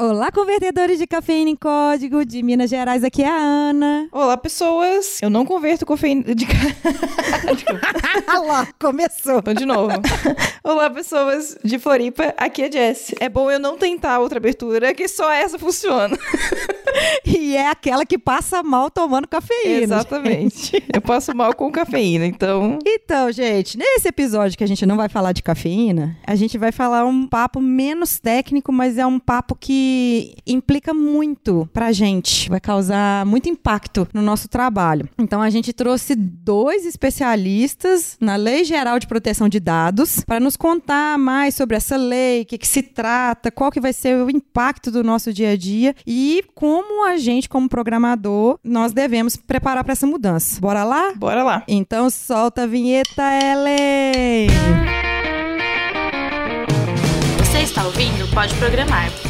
Olá, convertedores de cafeína em código de Minas Gerais, aqui é a Ana. Olá, pessoas. Eu não converto cafeína de. Olha lá, começou. Então, de novo. Olá, pessoas de Floripa, aqui é Jess. É bom eu não tentar outra abertura, que só essa funciona. E é aquela que passa mal tomando cafeína. Exatamente. gente. Eu passo mal com cafeína, então. Então, gente, nesse episódio que a gente não vai falar de cafeína, a gente vai falar um papo menos técnico, mas é um papo que implica muito pra gente, vai causar muito impacto no nosso trabalho. Então, a gente trouxe dois especialistas na Lei Geral de Proteção de Dados para nos contar mais sobre essa lei, o que, que se trata, qual que vai ser o impacto do nosso dia a dia e como a gente, como programador, nós devemos preparar para essa mudança. Bora lá? Bora lá. Então solta a vinheta, Ellen! Você está ouvindo Pode Programar.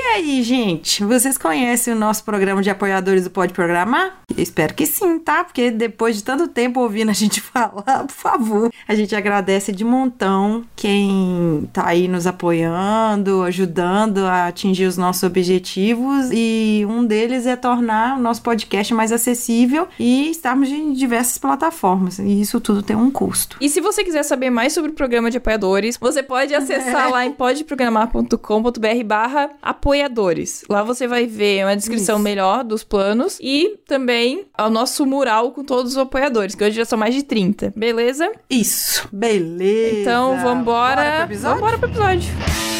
Aí, gente, vocês conhecem o nosso programa de apoiadores do Pode Programar? Eu espero que sim, tá? Porque depois de tanto tempo ouvindo a gente falar, por favor, a gente agradece de montão quem tá aí nos apoiando, ajudando a atingir os nossos objetivos e um deles é tornar o nosso podcast mais acessível e estarmos em diversas plataformas. E isso tudo tem um custo. E se você quiser saber mais sobre o programa de apoiadores, você pode acessar lá em podeprogramar.com.br barra apoiadores. Lá você vai ver uma descrição Isso. melhor dos planos e também o nosso mural com todos os apoiadores, que hoje já são mais de 30, beleza? Isso, beleza. Então vambora. Bora pro episódio? Vambora pro episódio.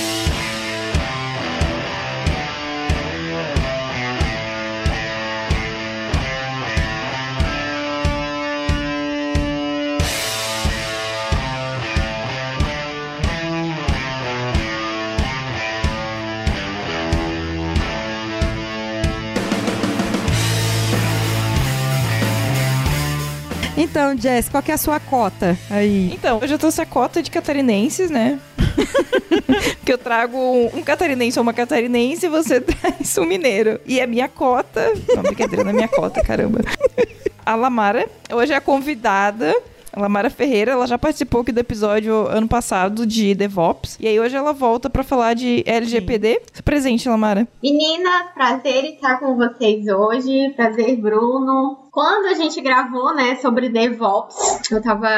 Então, Jess, qual que é a sua cota aí? Então, eu já trouxe a cota de catarinenses, né? Porque eu trago um, catarinense ou uma catarinense e você traz um mineiro. E a minha cota. Não, brincadeira, não é minha cota, caramba. A Lamara, hoje é a convidada. A Lamara Ferreira, ela já participou aqui do episódio ano passado de DevOps. E aí hoje ela volta pra falar de LGPD. Se presente, Lamara. Meninas, prazer estar com vocês hoje. Prazer, Bruno. Quando a gente gravou, né, sobre DevOps, eu tava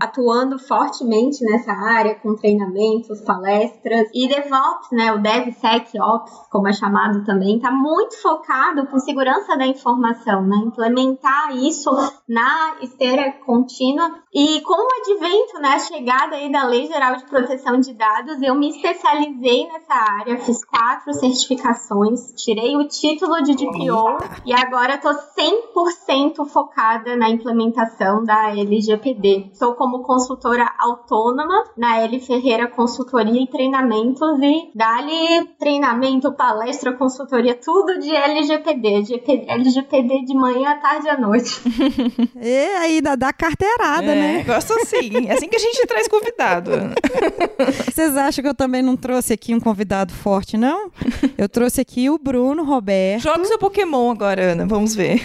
atuando fortemente nessa área com treinamentos, palestras. E DevOps, né, o DevSecOps, como é chamado também, tá muito focado com segurança da informação, né? Implementar isso na esteira contínua. E com o advento, né, a chegada aí da Lei Geral de Proteção de Dados, eu me especializei nessa área, fiz quatro certificações, tirei o título de DPO e agora tô 100% focada na implementação da LGPD. Sou como consultora autônoma na L Ferreira Consultoria e Treinamentos e dali treinamento, palestra, consultoria, tudo de LGPD. GP LGPD de manhã, tarde e à noite. E aí, dá, dá carteirada, é, né? Gosto assim. É assim que a gente traz convidado. Vocês acham que eu também não trouxe aqui um convidado forte, não? Eu trouxe aqui o Bruno Roberto. Joga o seu Pokémon agora, Ana. Vamos ver.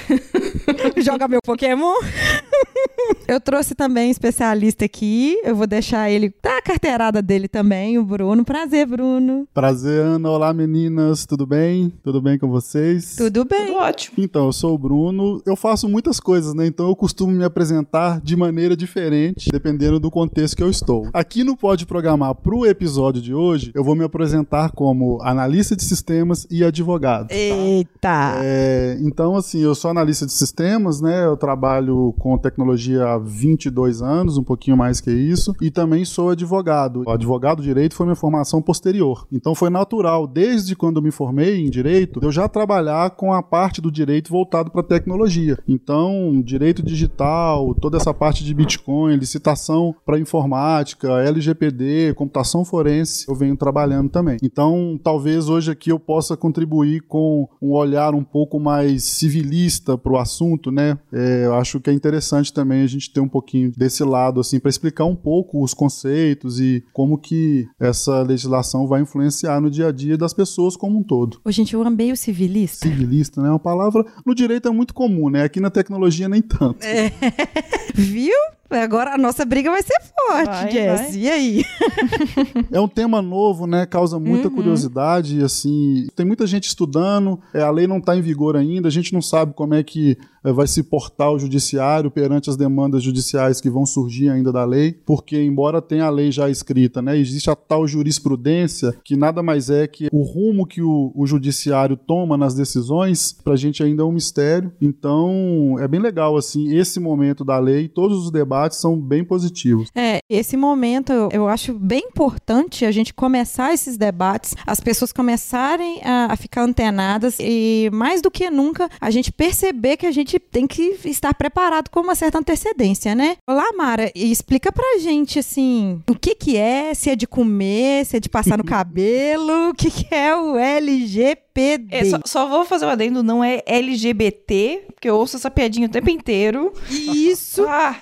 Joga meu Pokémon. Eu trouxe também um especialista aqui. Eu vou deixar ele. Tá a carteirada dele também, o Bruno. Prazer, Bruno. Prazer, Ana. Olá, meninas. Tudo bem? Tudo bem com vocês? Tudo bem? Tudo ótimo. Então, eu sou o Bruno. Eu faço muitas coisas, né? Então eu costumo me apresentar de maneira diferente, dependendo do contexto que eu estou. Aqui no Pode Programar pro episódio de hoje, eu vou me apresentar como analista de sistemas e advogado. Eita! É, então, assim, eu sou analista de sistemas, né? Eu trabalho com tecnologia há 22 anos, um pouquinho mais que isso, e também sou advogado. O advogado direito foi minha formação posterior. Então foi natural, desde quando me formei em direito, eu já trabalhar com a parte do direito voltado para tecnologia. Então, direito digital, toda essa parte de Bitcoin, licitação para informática, LGPD, computação forense, eu venho trabalhando também. Então, talvez hoje aqui eu possa contribuir com um olhar um pouco mais civilista para o assunto, né? É, eu acho que é interessante interessante também a gente ter um pouquinho desse lado, assim, para explicar um pouco os conceitos e como que essa legislação vai influenciar no dia a dia das pessoas como um todo. Ô, gente, eu amei o civilista. Civilista, né? É uma palavra no direito é muito comum, né? Aqui na tecnologia nem tanto. É. Viu? Agora a nossa briga vai ser forte, Vai, Jess. vai. E aí? É um tema novo, né? Causa muita Uhum. curiosidade, assim. Tem muita gente estudando, é, a lei não está em vigor ainda, a gente não sabe como é que é, vai se portar o judiciário perante as demandas judiciais que vão surgir ainda da lei, porque embora tenha a lei já escrita, né? Existe a tal jurisprudência que nada mais é que o rumo que o, o judiciário toma nas decisões, pra gente ainda é um mistério. Então, é bem legal, assim, esse momento da lei, todos os debates são bem positivos. É, esse momento eu, eu acho bem importante a gente começar esses debates, as pessoas começarem a, a ficar antenadas e, mais do que nunca, a gente perceber que a gente tem que estar preparado com uma certa antecedência, né? Olá, Mara, e explica pra gente, assim, o que que é, se é de comer, se é de passar no cabelo, o que que é o LGPD. É, só, só vou fazer um adendo, não é LGBT, porque eu ouço essa piadinha o tempo inteiro. Isso, Ah,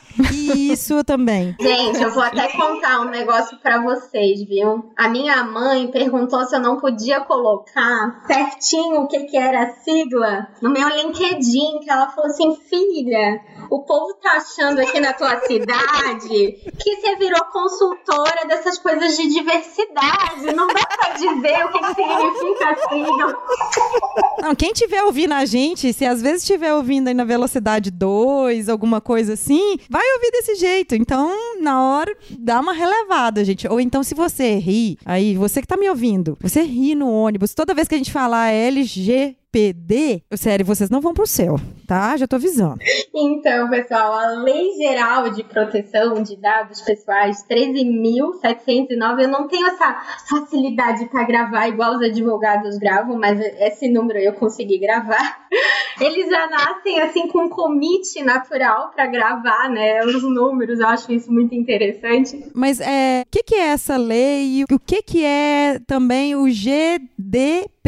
isso também. Gente, eu vou até contar um negócio pra vocês, viu? A minha mãe perguntou se eu não podia colocar certinho o que, que era a sigla no meu LinkedIn, que ela falou assim, filha, o povo tá achando aqui na tua cidade que você virou consultora dessas coisas de diversidade. Não dá pra dizer o que, que significa a sigla. Não, quem tiver ouvindo a gente, se às vezes estiver ouvindo aí na velocidade 2, alguma coisa assim, vai ouvir desse jeito. Então, na hora, dá uma relevada, gente. Ou então, se você ri, aí, você que tá me ouvindo, você ri no ônibus, toda vez que a gente falar LGPD, sério, vocês não vão pro céu, tá? Já tô avisando. Então, pessoal, a Lei Geral de Proteção de Dados Pessoais 13.709, eu não tenho essa facilidade para gravar igual os advogados gravam, mas esse número eu consegui gravar. Eles já nascem assim com um commit natural para gravar, né, os números. Eu acho isso muito interessante. Mas é, o que, que é essa lei? O que, que é também o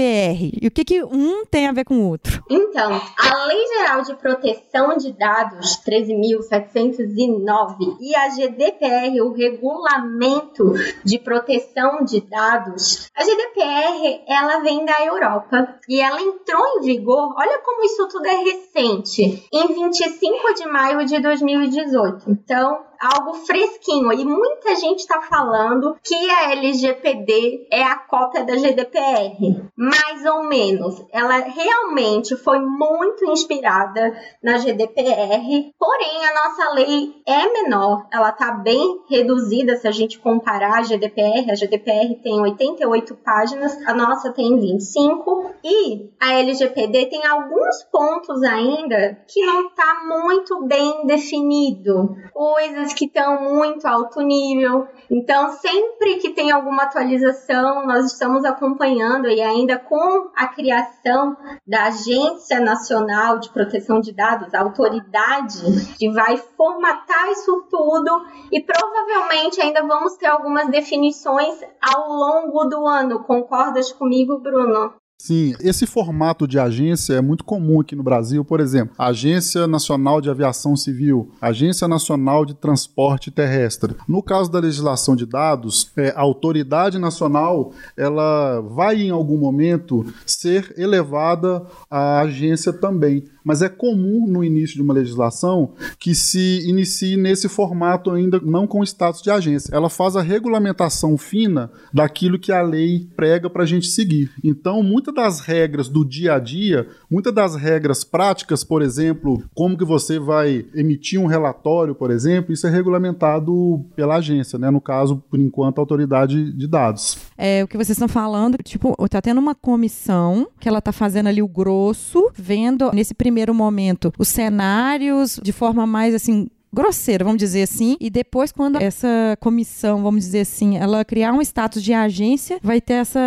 E o que, que um tem a ver com o outro? Então, a Lei Geral de Proteção de Dados 13.709 e a GDPR, o Regulamento de Proteção de Dados, a GDPR ela vem da Europa e ela entrou em vigor, olha como isso tudo é recente, em 25 de maio de 2018. Então, algo fresquinho. E muita gente está falando que a LGPD é a cópia da GDPR. Mais ou menos. Ela realmente foi muito inspirada na GDPR, porém a nossa lei é menor. Ela está bem reduzida se a gente comparar a GDPR. A GDPR tem 88 páginas, a nossa tem 25. E a LGPD tem alguns pontos ainda que não está muito bem definido. Coisas que estão muito alto nível. Então, sempre que tem alguma atualização, nós estamos acompanhando e ainda com a criação da Agência Nacional de Proteção de Dados, a autoridade que vai formatar isso tudo e provavelmente ainda vamos ter algumas definições ao longo do ano. Concordas comigo, Bruno? Sim, esse formato de agência é muito comum aqui no Brasil, por exemplo, Agência Nacional de Aviação Civil, Agência Nacional de Transporte Terrestre. No caso da legislação de dados, é, a autoridade nacional ela vai em algum momento ser elevada à agência também. Mas é comum no início de uma legislação que se inicie nesse formato ainda não com status de agência. Ela faz a regulamentação fina daquilo que a lei prega para a gente seguir. Então, muitas das regras do dia a dia, muitas das regras práticas, por exemplo, como que você vai emitir um relatório, por exemplo, isso é regulamentado pela agência, né? No caso, por enquanto, a autoridade de dados. É o que vocês estão falando, tipo, tá tendo uma comissão que ela tá fazendo ali o grosso, vendo nesse primeiro momento os cenários de forma mais assim grosseira, vamos dizer assim, e depois quando essa comissão, vamos dizer assim, ela criar um status de agência, vai ter essa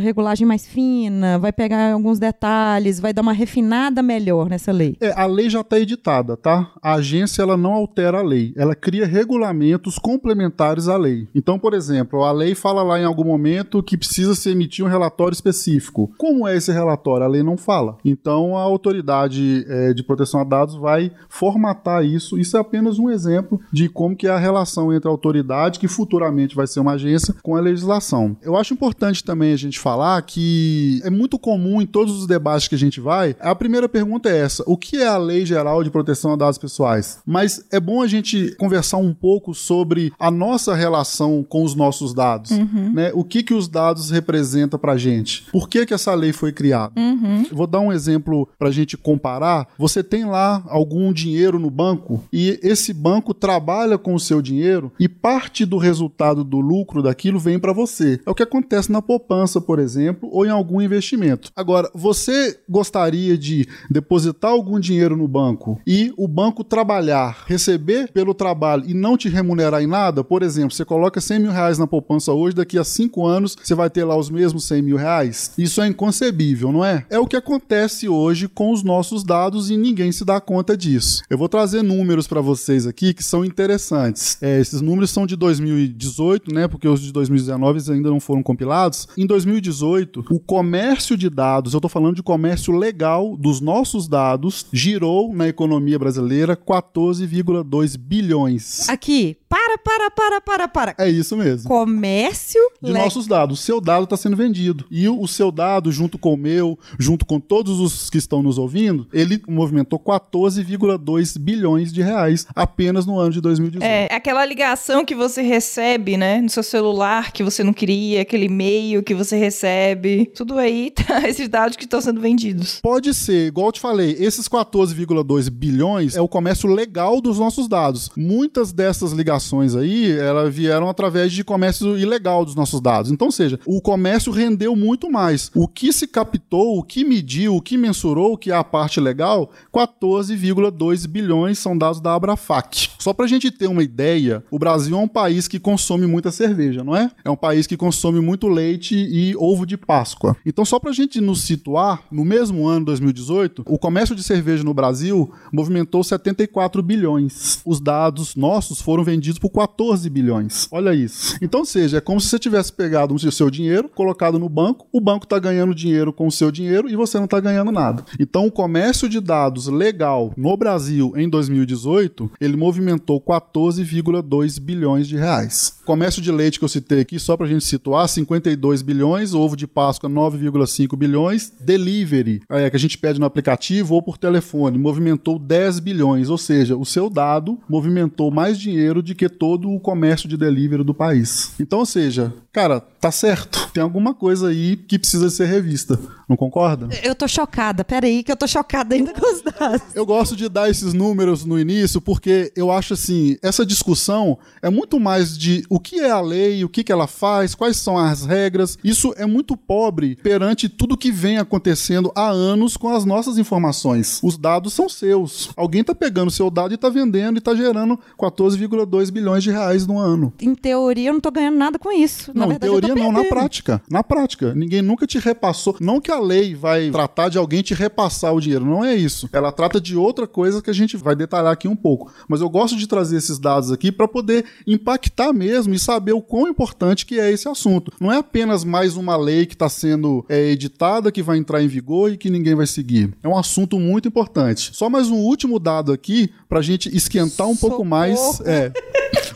regulagem mais fina, vai pegar alguns detalhes, vai dar uma refinada melhor nessa lei. É, a lei já está editada, tá? A agência ela não altera a lei, ela cria regulamentos complementares à lei. Então, por exemplo, a lei fala lá em algum momento que precisa se emitir um relatório específico. Como é esse relatório? A lei não fala. Então, a autoridade é, de proteção a dados vai formatar isso. Isso é apenas um exemplo de como que é a relação entre a autoridade, que futuramente vai ser uma agência, com a legislação. Eu acho importante também a gente falar que é muito comum em todos os debates que a gente vai, a primeira pergunta é essa: o que é a Lei Geral de Proteção a Dados Pessoais? Mas é bom a gente conversar um pouco sobre a nossa relação com os nossos dados, né? O que que os dados representam pra gente? Por que que essa lei foi criada? Vou dar um exemplo pra gente comparar. Você tem lá algum dinheiro no banco e esse banco trabalha com o seu dinheiro e parte do resultado do lucro daquilo vem para você. É o que acontece na poupança, por exemplo, ou em algum investimento. Agora, você gostaria de depositar algum dinheiro no banco e o banco trabalhar, receber pelo trabalho e não te remunerar em nada? Por exemplo, você coloca 100 mil reais na poupança hoje, daqui a 5 anos você vai ter lá os mesmos 100 mil reais? Isso é inconcebível, não é? É o que acontece hoje com os nossos dados e ninguém se dá conta disso. Eu vou trazer números para vocês aqui que são interessantes. É, esses números são de 2018, né? Porque os de 2019 eles ainda não foram compilados. Em 2018, o comércio de dados, eu estou falando de comércio legal dos nossos dados, girou na economia brasileira 14,2 bilhões. Aqui, para, para, para, para, para. É isso mesmo. Comércio de le- nossos dados. O seu dado está sendo vendido. E o seu dado, junto com o meu, junto com todos os que estão nos ouvindo, ele movimentou 14,2 bilhões de reais apenas no ano de 2018. É, aquela ligação que você recebe, né, no seu celular que você não queria, aquele e-mail que você recebe, tudo aí tá esses dados que estão sendo vendidos. Pode ser, igual eu te falei, esses 14,2 bilhões é o comércio legal dos nossos dados. Muitas dessas ligações aí, elas vieram através de comércio ilegal dos nossos dados. Então, ou seja, o comércio rendeu muito mais. O que se captou, o que mediu, o que mensurou, que é a parte legal, 14,2 bilhões são dados da Abrafac. Só pra gente ter uma ideia, o Brasil é um país que consome muita cerveja, não é? É um país que consome muito leite e ovo de Páscoa. Então, só pra gente nos situar, no mesmo ano, 2018, o comércio de cerveja no Brasil movimentou 74 bilhões. Os dados nossos foram vendidos por 14 bilhões. Olha isso. Então, seja, é como se você tivesse pegado o seu dinheiro, colocado no banco, o banco está ganhando dinheiro com o seu dinheiro e você não está ganhando nada. Então, o comércio de dados legal no Brasil em 2018, ele movimentou 14,2 bilhões de reais. Comércio de leite que eu citei aqui, só para a gente situar, 52 bilhões, ovo de Páscoa 9,5 bilhões, delivery, é, que a gente pede no aplicativo ou por telefone, movimentou 10 bilhões, ou seja, o seu dado movimentou mais dinheiro do que todo o comércio de delivery do país. Então, ou seja, cara, tá certo. Tem alguma coisa aí que precisa ser revista. Não concorda? Eu tô chocada, peraí, que eu tô chocada ainda com os dados. Eu gosto de dar esses números no início porque eu acho assim, essa discussão é muito mais de o que é a lei, o que, que ela faz, quais são as regras. Isso é muito pobre perante tudo que vem acontecendo há anos com as nossas informações. Os dados são seus. Alguém tá pegando seu dado e tá vendendo e tá gerando 14,2 bilhões de reais no ano. Em teoria, eu não tô ganhando nada com isso. Na Não, em verdade, tô teoria não, na prática. Na prática. Ninguém nunca te repassou. Não que a lei vai tratar de alguém te repassar o dinheiro. Não é isso. Ela trata de outra coisa que a gente vai detalhar aqui um pouco. Mas eu gosto de trazer esses dados aqui para poder impactar mesmo e saber o quão importante que é esse assunto. Não é apenas mais uma lei que está sendo é, editada, que vai entrar em vigor e que ninguém vai seguir. É um assunto muito importante. Só mais um último dado aqui pra gente esquentar um pouco mais. É.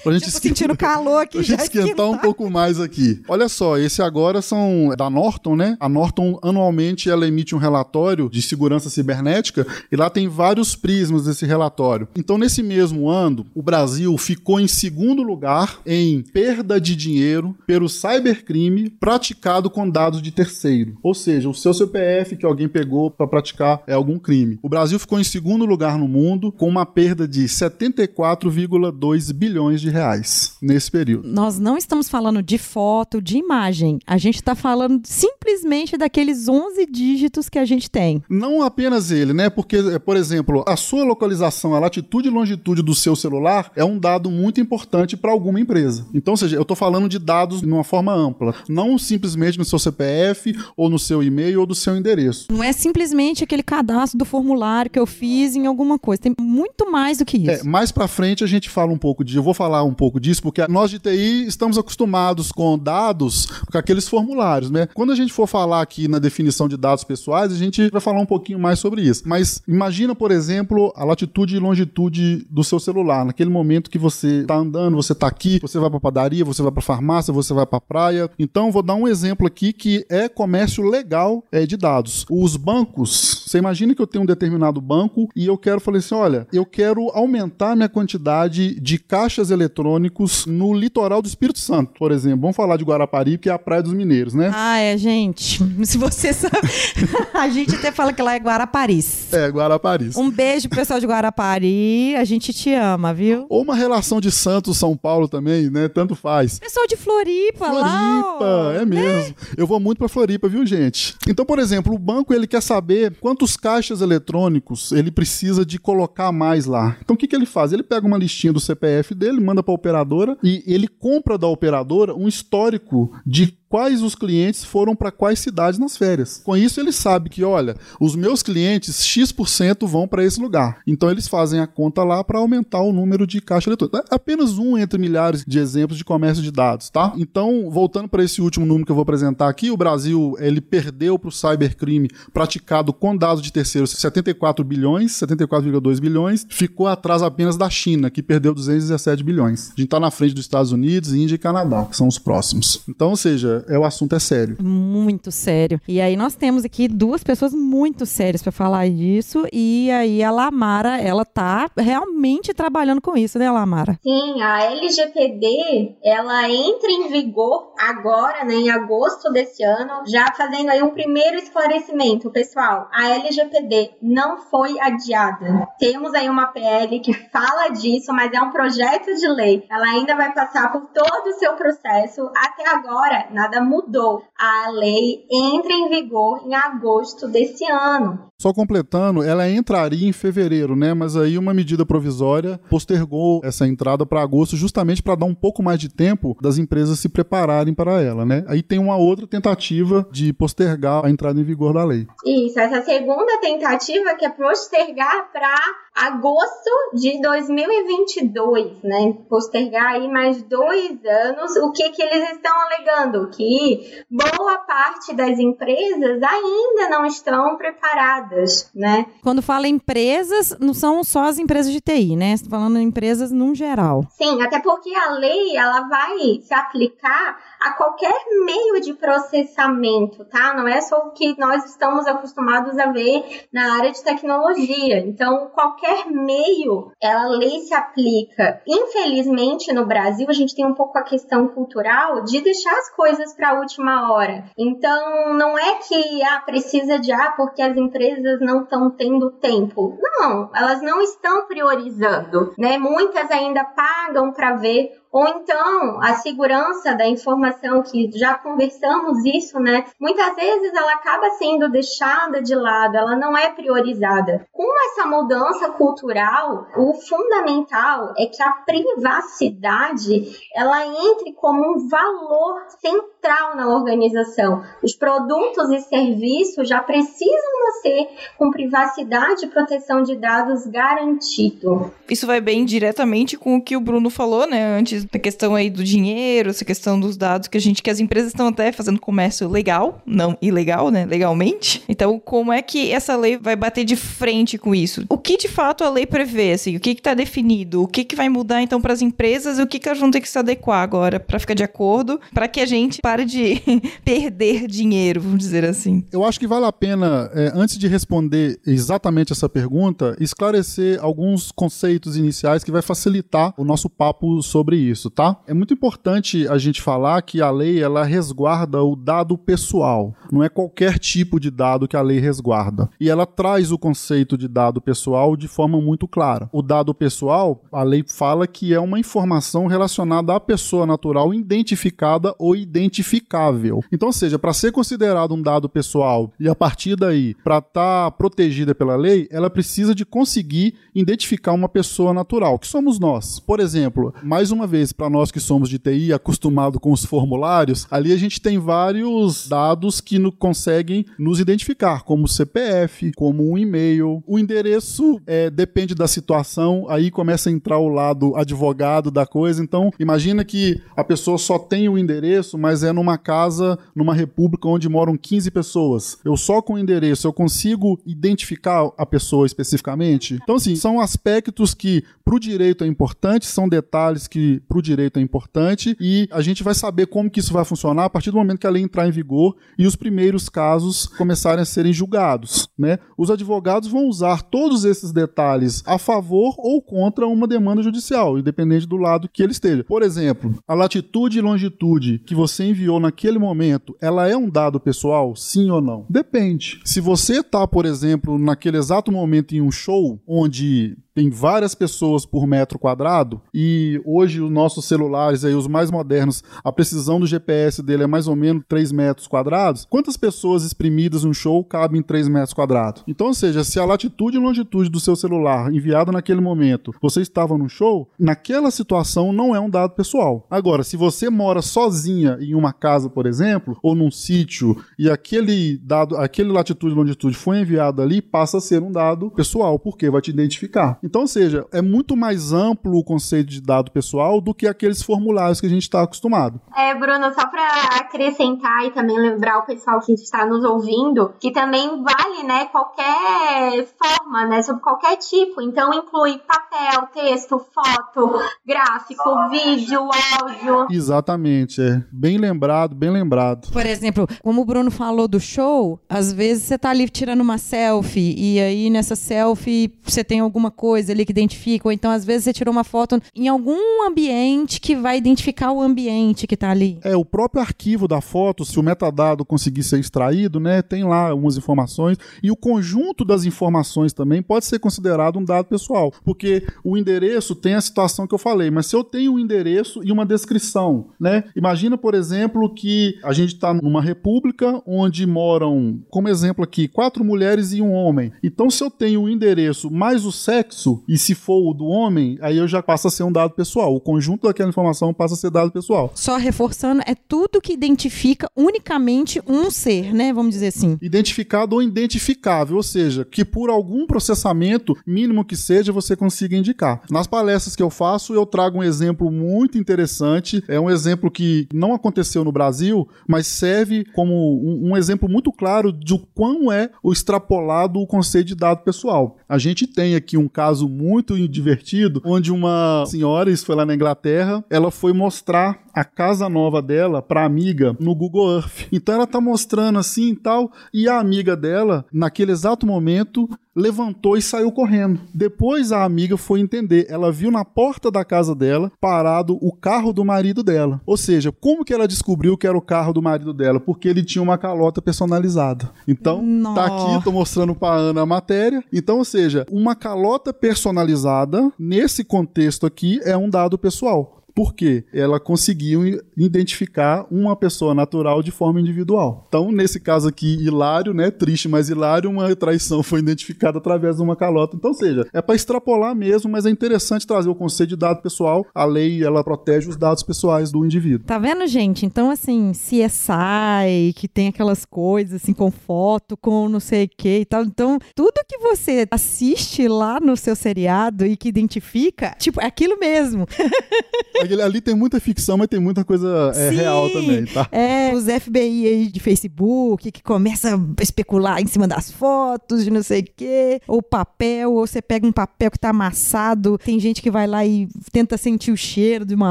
Pra gente Tô sentindo calor aqui Pra gente esquentar um pouco mais aqui. Olha só, esse agora são da Norton, né? A Norton anualmente ela emite um relatório de segurança cibernética e lá tem vários prismas desse relatório. Então, nesse mesmo ano, o Brasil ficou em segundo lugar em perda de dinheiro pelo cybercrime praticado com dados de terceiro. Ou seja, o seu CPF que alguém pegou para praticar é algum crime. O Brasil ficou em segundo lugar no mundo com uma perda de 74,2 bilhões de de reais nesse período. Nós não estamos falando de foto, de imagem. A gente está falando simplesmente daqueles 11 dígitos que a gente tem. Não apenas ele, né? Porque, por exemplo, a sua localização, a latitude e longitude do seu celular é um dado muito importante para alguma empresa. Então, ou seja, eu estou falando de dados de uma forma ampla, não simplesmente no seu CPF ou no seu e-mail ou do seu endereço. Não é simplesmente aquele cadastro do formulário que eu fiz em alguma coisa. Tem muito mais do que isso. É, mais para frente a gente fala um pouco de, eu vou falar um pouco disso porque nós de TI estamos acostumados com dados, com aqueles formulários, né? Quando a gente for falar aqui na definição de dados pessoais, a gente vai falar um pouquinho mais sobre isso. Mas imagina, por exemplo, a latitude e longitude do seu celular, naquele momento que você está andando, você está aqui, você vai para padaria, você vai para farmácia, você vai para praia. Então, vou dar um exemplo aqui que é comércio legal é, de dados. Os bancos, você imagina que eu tenho um determinado banco e eu quero falar assim, olha, eu quero aumentar minha quantidade de caixas eletrônicos no litoral do Espírito Santo, por exemplo. Vamos falar de Guarapari, que é a praia dos mineiros, né? Ah, é, gente. Se você a gente até fala que lá é Guaraparis. É, Guarapari. Um beijo pro pessoal de Guarapari. A gente te ama, viu? Ou uma relação de Santos, São Paulo também, né? Tanto faz. Pessoal de Floripa, lá. ó. Floripa, é mesmo. Eu vou muito pra Floripa, viu, gente? Então, por exemplo, o banco ele quer saber quantos caixas eletrônicos ele precisa de colocar mais lá. Então, o que, que ele faz? Ele pega uma listinha do CPF dele, manda pra operadora e ele compra da operadora um histórico de quais os clientes foram para quais cidades nas férias. Com isso, ele sabe que, olha, os meus clientes, X% vão para esse lugar. Então, eles fazem a conta lá para aumentar o número de caixa eletrônica. É apenas um entre milhares de exemplos de comércio de dados, tá? Então, voltando para esse último número que eu vou apresentar aqui, o Brasil, ele perdeu para o cybercrime praticado com dados de terceiros 74 bilhões, 74,2 bilhões, ficou atrás apenas da China, que perdeu 217 bilhões. A gente está na frente dos Estados Unidos, Índia e Canadá, que são os próximos. Então, ou seja, é, o assunto é sério. Muito sério. E aí nós temos aqui duas pessoas muito sérias para falar disso. E aí a Lamara, ela tá realmente trabalhando com isso, né, Lamara? Sim, a LGPD, ela entra em vigor agora, né, em agosto desse ano, já fazendo aí um primeiro esclarecimento, pessoal. A LGPD não foi adiada. Temos aí uma PL que fala disso, mas é um projeto de lei. Ela ainda vai passar por todo o seu processo. Até agora, nada mudou. A lei entra em vigor em agosto desse ano. Só completando, ela entraria em fevereiro, né? Mas aí uma medida provisória postergou essa entrada para agosto, justamente para dar um pouco mais de tempo das empresas se prepararem para ela, né? Aí tem uma outra tentativa de postergar a entrada em vigor da lei. Isso, essa segunda tentativa que é postergar para agosto de 2022, né? Postergar aí mais dois anos. O que que eles estão alegando? Que boa parte das empresas ainda não estão preparadas, né? Quando fala empresas, não são só as empresas de TI, né? Você tá falando em empresas num geral. Sim, até porque a lei ela vai se aplicar a qualquer meio de processamento, tá? Não é só o que nós estamos acostumados a ver na área de tecnologia. Então, qualquer meio, ela lei se aplica. Infelizmente, no Brasil, a gente tem um pouco a questão cultural de deixar as coisas para a última hora. Então, não é que ah, precisa de ah, porque as empresas não estão tendo tempo. Não, elas não estão priorizando, né? Muitas ainda pagam para ver ou então a segurança da informação, que já conversamos isso, né? Muitas vezes ela acaba sendo deixada de lado, ela não é priorizada. Com essa mudança cultural, o fundamental é que a privacidade ela entre como um valor central na organização. Os produtos e serviços já precisam nascer com privacidade e proteção de dados garantido. Isso vai bem diretamente com o que o Bruno falou, né, antes da questão aí do dinheiro, essa questão dos dados que a gente que as empresas estão até fazendo comércio legal, não ilegal, né, legalmente. Então, como é que essa lei vai bater de frente com isso? O que de fato a lei prevê, assim, o que está definido, o que, que vai mudar então para as empresas e o que, que elas vão ter que se adequar agora para ficar de acordo, para que a gente Pare de perder dinheiro, vamos dizer assim. Eu acho que vale a pena, é, antes de responder exatamente essa pergunta, esclarecer alguns conceitos iniciais que vai facilitar o nosso papo sobre isso, tá? É muito importante a gente falar que a lei ela resguarda o dado pessoal. Não é qualquer tipo de dado que a lei resguarda. E ela traz o conceito de dado pessoal de forma muito clara. O dado pessoal, a lei fala que é uma informação relacionada à pessoa natural identificada ou identificável. Então, ou seja, para ser considerado um dado pessoal e a partir daí, para estar tá protegida pela lei, ela precisa de conseguir identificar uma pessoa natural, que somos nós. Por exemplo, mais uma vez, para nós que somos de TI, acostumado com os formulários, ali a gente tem vários dados que no, conseguem nos identificar, como CPF, como um e-mail. O endereço é, depende da situação, aí começa a entrar o lado advogado da coisa. Então, imagina que a pessoa só tem o endereço, mas é numa casa, numa república onde moram 15 pessoas. Eu só com o endereço eu consigo identificar a pessoa especificamente. Então, assim, são aspectos que para o direito é importante, são detalhes que para o direito é importante e a gente vai saber como que isso vai funcionar a partir do momento que a lei entrar em vigor e os primeiros casos começarem a serem julgados, né? Os advogados vão usar todos esses detalhes a favor ou contra uma demanda judicial, independente do lado que ele esteja. Por exemplo, a latitude e longitude que você enviou naquele momento, ela é um dado pessoal, sim ou não? Depende. Se você está, por exemplo, naquele exato momento em um show onde tem várias pessoas por metro quadrado e hoje os nossos celulares aí os mais modernos a precisão do GPS dele é mais ou menos 3 metros quadrados quantas pessoas exprimidas no show cabem em 3 metros quadrados então ou seja se a latitude e longitude do seu celular enviado naquele momento você estava no show naquela situação não é um dado pessoal agora se você mora sozinha em uma casa por exemplo ou num sítio e aquele dado aquele latitude e longitude foi enviado ali passa a ser um dado pessoal porque vai te identificar então, ou seja, é muito mais amplo o conceito de dado pessoal do que aqueles formulários que a gente está acostumado. É, Bruno, só para acrescentar e também lembrar o pessoal que está nos ouvindo, que também vale, né, qualquer forma, né, sobre qualquer tipo. Então, inclui papel, texto, foto, gráfico, vídeo, áudio. Exatamente, é. Bem lembrado, bem lembrado. Por exemplo, como o Bruno falou do show, às vezes você tá ali tirando uma selfie e aí nessa selfie você tem alguma coisa ali que identifica, ou então às vezes você tirou uma foto em algum ambiente que vai identificar o ambiente que está ali. É, o próprio arquivo da foto, se o metadado conseguir ser extraído, né, tem lá algumas informações, e o conjunto das informações também pode ser considerado um dado pessoal, porque o endereço tem a situação que eu falei, mas se eu tenho um endereço e uma descrição, né, imagina, por exemplo, que a gente está numa república onde moram, como exemplo aqui, quatro mulheres e um homem. Então, se eu tenho o um endereço mais o sexo, sexo, e se for o do homem, aí eu já passa a ser um dado pessoal. O conjunto daquela informação passa a ser dado pessoal. Só reforçando, é tudo que identifica unicamente um ser, né? Vamos dizer assim. Identificado ou identificável, ou seja, que por algum processamento, mínimo que seja, você consiga indicar. Nas palestras que eu faço, eu trago um exemplo muito interessante. É um exemplo que não aconteceu no Brasil, mas serve como um, um exemplo muito claro de quão é o extrapolado o conceito de dado pessoal. A gente tem aqui um caso caso muito divertido, onde uma senhora, isso foi lá na Inglaterra, ela foi mostrar a casa nova dela para amiga no Google Earth. Então ela tá mostrando assim e tal, e a amiga dela, naquele exato momento, levantou e saiu correndo. Depois a amiga foi entender, ela viu na porta da casa dela parado o carro do marido dela. Ou seja, como que ela descobriu que era o carro do marido dela? Porque ele tinha uma calota personalizada. Então, Nossa. tá aqui, tô mostrando pra Ana a matéria. Então, ou seja, uma calota personalizada nesse contexto aqui é um dado pessoal. Porque ela conseguiu identificar uma pessoa natural de forma individual. Então, nesse caso aqui, hilário, né? Triste, mas hilário, uma traição foi identificada através de uma calota. Então, seja, é para extrapolar mesmo, mas é interessante trazer o conceito de dado pessoal. A lei, ela protege os dados pessoais do indivíduo. Tá vendo, gente? Então, assim, CSI, que tem aquelas coisas, assim, com foto, com não sei o que e tal. Então, tudo que você assiste lá no seu seriado e que identifica, tipo, é aquilo mesmo. Aquele- ali tem muita ficção, mas tem muita coisa é, Sim. real também, tá? É, os FBI aí de Facebook que começa a especular em cima das fotos de não sei o quê, ou papel, ou você pega um papel que tá amassado, tem gente que vai lá e tenta sentir o cheiro de uma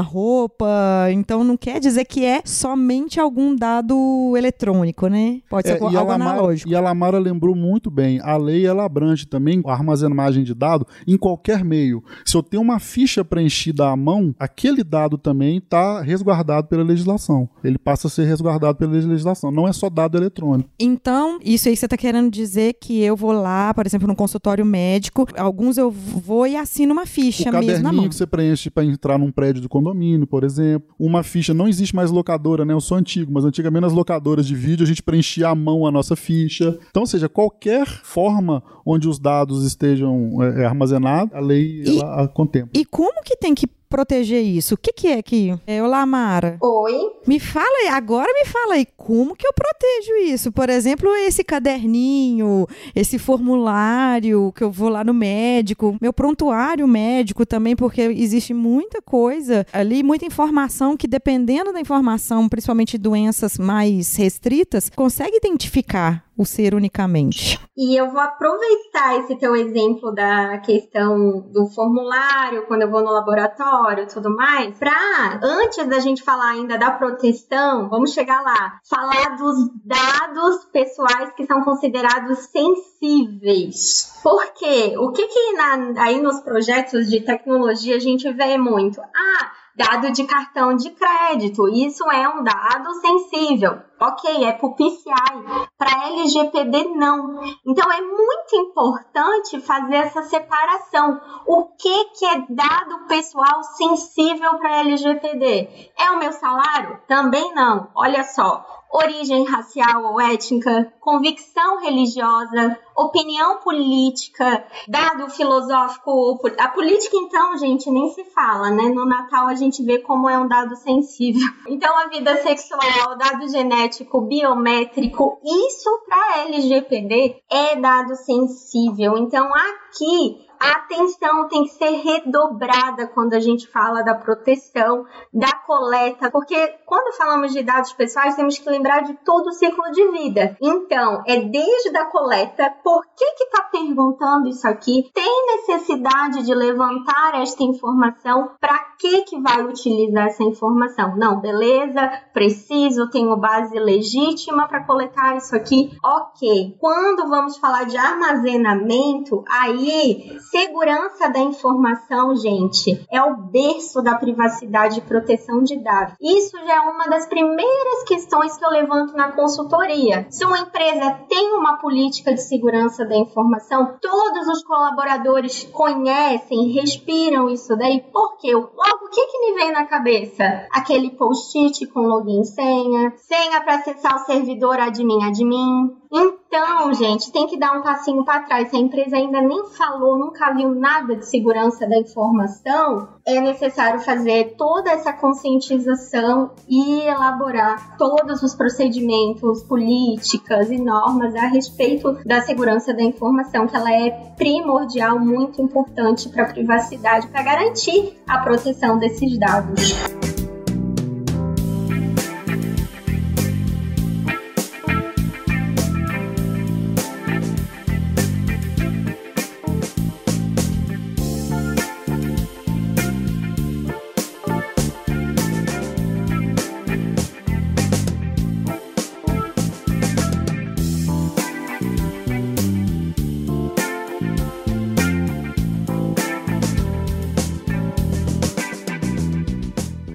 roupa, então não quer dizer que é somente algum dado eletrônico, né? Pode ser É, algo Lamara, analógico. e a Lamara lembrou muito bem, a lei ela abrange também a armazenagem de dado em qualquer meio. Se eu tenho uma ficha preenchida à mão, aquele dado também está resguardado pela legislação. Ele passa a ser resguardado pela legislação. Não é só dado eletrônico. Então, isso aí você está querendo dizer que eu vou lá, por exemplo, no consultório médico, alguns eu vou e assino uma ficha o mesmo na mão. que você preenche para entrar num prédio do condomínio, por exemplo. Uma ficha, não existe mais locadora, né? Eu sou antigo, mas antigamente nas locadoras de vídeo a gente preenchia à mão a nossa ficha. Então, ou seja, qualquer forma onde os dados estejam é, é, armazenados, a lei E- ela a contempla. E como que tem que proteger isso? O que, que é que. É, olá, Mara. Oi. Me fala aí, agora me fala aí, como que eu protejo isso? Por exemplo, esse caderninho, esse formulário que eu vou lá no médico, meu prontuário médico também, porque existe muita coisa ali, muita informação que, dependendo da informação, principalmente doenças mais restritas, consegue identificar o ser unicamente. E eu vou aproveitar esse teu exemplo da questão do formulário, quando eu vou no laboratório e tudo mais, pra, antes da gente falar ainda da proteção, vamos chegar lá, falar dos dados pessoais que são considerados sensíveis. Por quê? O que que na- aí nos projetos de tecnologia a gente vê muito? Ah, dado de cartão de crédito, isso é um dado sensível. Ok, é pro PCI. Para LGPD, não. Então, é muito importante fazer essa separação. O que, que é dado pessoal sensível para LGPD? É o meu salário? Também não. Olha só. Origem racial ou étnica, convicção religiosa, opinião política, dado filosófico. A política, então, gente, nem se fala, né? No Natal a gente vê como é um dado sensível. Então, a vida sexual, dado genético, biométrico, isso para LGPD é dado sensível. Então, aqui a atenção tem que ser redobrada quando a gente fala da proteção, da coleta, porque quando falamos de dados pessoais, temos que lembrar de todo o ciclo de vida. Então, é desde a coleta, por que que tá perguntando isso aqui? Tem necessidade de levantar esta informação? Para que que vai utilizar essa informação? Não, beleza, preciso, tenho base legítima para coletar isso aqui. OK. Quando vamos falar de armazenamento, aí segurança da informação, gente, é o berço da privacidade e proteção de dados. Isso já é uma das primeiras questões que eu levanto na consultoria. Se uma empresa tem uma política de segurança da informação, todos os colaboradores conhecem, respiram isso daí, porque logo o que, que me vem na cabeça? Aquele post-it com login e senha, senha para acessar o servidor admin admin. Então, gente, tem que dar um passinho para trás. Se a empresa ainda nem falou, nunca viu nada de segurança da informação, é necessário fazer toda essa conscientização e elaborar todos os procedimentos, políticas e normas a respeito da segurança da informação, que ela é primordial, muito importante para a privacidade, para garantir a proteção desses dados.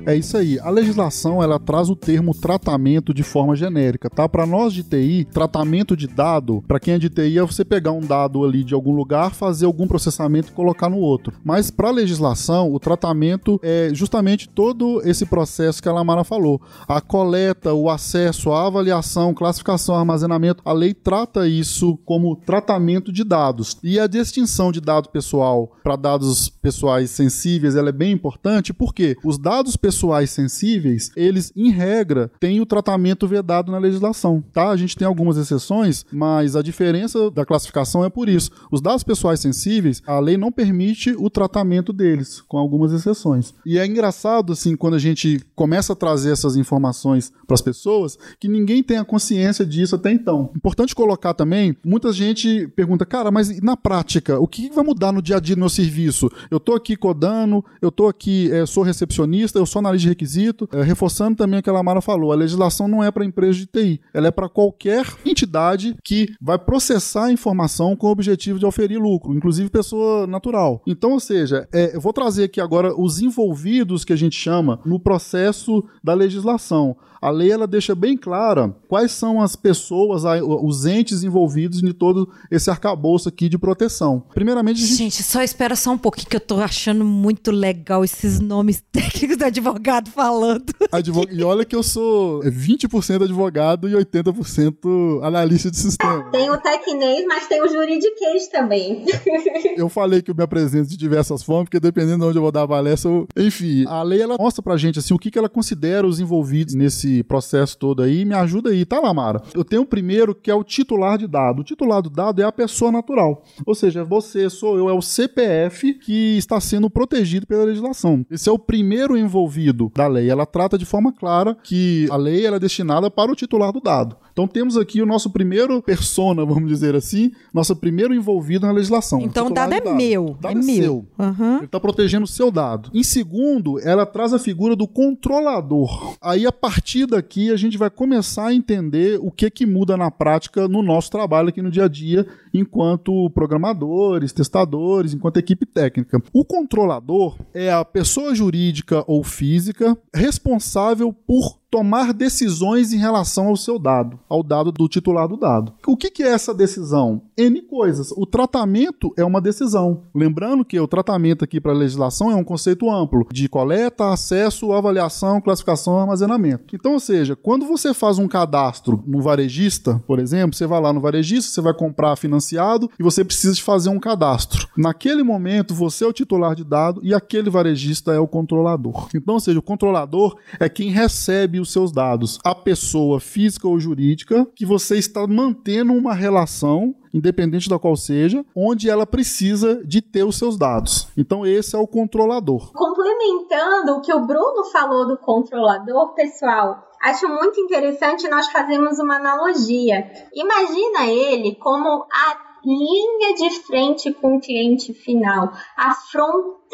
É isso aí. A legislação ela traz o termo tratamento de forma genérica, tá? Para nós de TI, tratamento de dado, para quem é de TI é você pegar um dado ali de algum lugar, fazer algum processamento e colocar no outro. Mas para a legislação, o tratamento é justamente todo esse processo que a Lamara falou. A coleta, o acesso, a avaliação, classificação, armazenamento, a lei trata isso como tratamento de dados. E a distinção de dado pessoal para dados pessoais sensíveis, ela é bem importante porque os dados pessoais pessoais sensíveis, eles, em regra, têm o tratamento vedado na legislação, tá? A gente tem algumas exceções, mas a diferença da classificação é por isso. Os dados pessoais sensíveis, a lei não permite o tratamento deles, com algumas exceções. E é engraçado, assim, quando a gente começa a trazer essas informações para as pessoas, que ninguém tem a consciência disso até então. Importante colocar também, muita gente pergunta, cara, mas na prática, o que vai mudar no dia a dia do meu serviço? Eu tô aqui codando, eu tô aqui, é, sou recepcionista, eu sou analista de requisito, é, reforçando também o que a Lamara falou, a legislação não é para empresa de TI, ela é para qualquer entidade que vai processar a informação com o objetivo de oferir lucro, inclusive pessoa natural. Então, ou seja, é, eu vou trazer aqui agora os envolvidos que a gente chama no processo da legislação. A lei ela deixa bem clara quais são as pessoas, os entes envolvidos em todo esse arcabouço aqui de proteção. Primeiramente, gente... gente, só espera só um pouquinho que eu tô achando muito legal esses nomes técnicos do advogado falando. Advog... E olha que eu sou 20% advogado e 80% analista de sistema. Tem o tecnês, mas tem o juridiquês também. eu falei que eu me apresento de diversas formas, porque dependendo de onde eu vou dar a palestra, eu... enfim, a lei ela mostra pra gente assim o que, que ela considera os envolvidos nesse processo todo aí, me ajuda aí, tá, Lamara? Eu tenho o primeiro que é o titular de dado. O titular do dado é a pessoa natural. Ou seja, você, sou eu, é o CPF que está sendo protegido pela legislação. Esse é o primeiro envolvido da lei. Ela trata de forma clara que a lei é destinada para o titular do dado. Então temos aqui o nosso primeiro persona, vamos dizer assim, nosso primeiro envolvido na legislação. Então o dado é dado. meu. O dado é, é meu. seu. Uhum. Ele está protegendo o seu dado. Em segundo, ela traz a figura do controlador. Aí, a partir daqui, a gente vai começar a entender o que, que muda na prática no nosso trabalho aqui no dia a dia, enquanto programadores, testadores, enquanto equipe técnica. O controlador é a pessoa jurídica ou física responsável por tomar decisões em relação ao seu dado, ao dado do titular do dado. O que, que é essa decisão? N coisas. O tratamento é uma decisão. Lembrando que o tratamento aqui para a legislação é um conceito amplo de coleta, acesso, avaliação, classificação e armazenamento. Então, ou seja, quando você faz um cadastro no varejista, por exemplo, você vai lá no varejista, você vai comprar financiado e você precisa de fazer um cadastro. Naquele momento, você é o titular de dado e aquele varejista é o controlador. Então, ou seja, o controlador é quem recebe os seus dados. A pessoa física ou jurídica que você está mantendo uma relação independente da qual seja, onde ela precisa de ter os seus dados. Então esse é o controlador. Complementando o que o Bruno falou do controlador, pessoal, acho muito interessante nós fazermos uma analogia. Imagina ele como a linha de frente com o cliente final, a fronteira.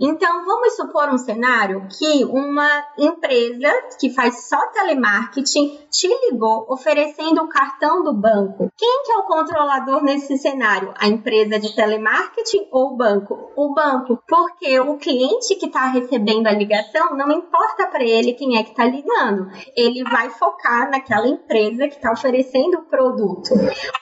Então, vamos supor um cenário que uma empresa que faz só telemarketing te ligou oferecendo o cartão do banco. Quem que é o controlador nesse cenário? A empresa de telemarketing ou o banco? O banco, porque o cliente que está recebendo a ligação não importa para ele quem é que está ligando. Ele vai focar naquela empresa que está oferecendo o produto.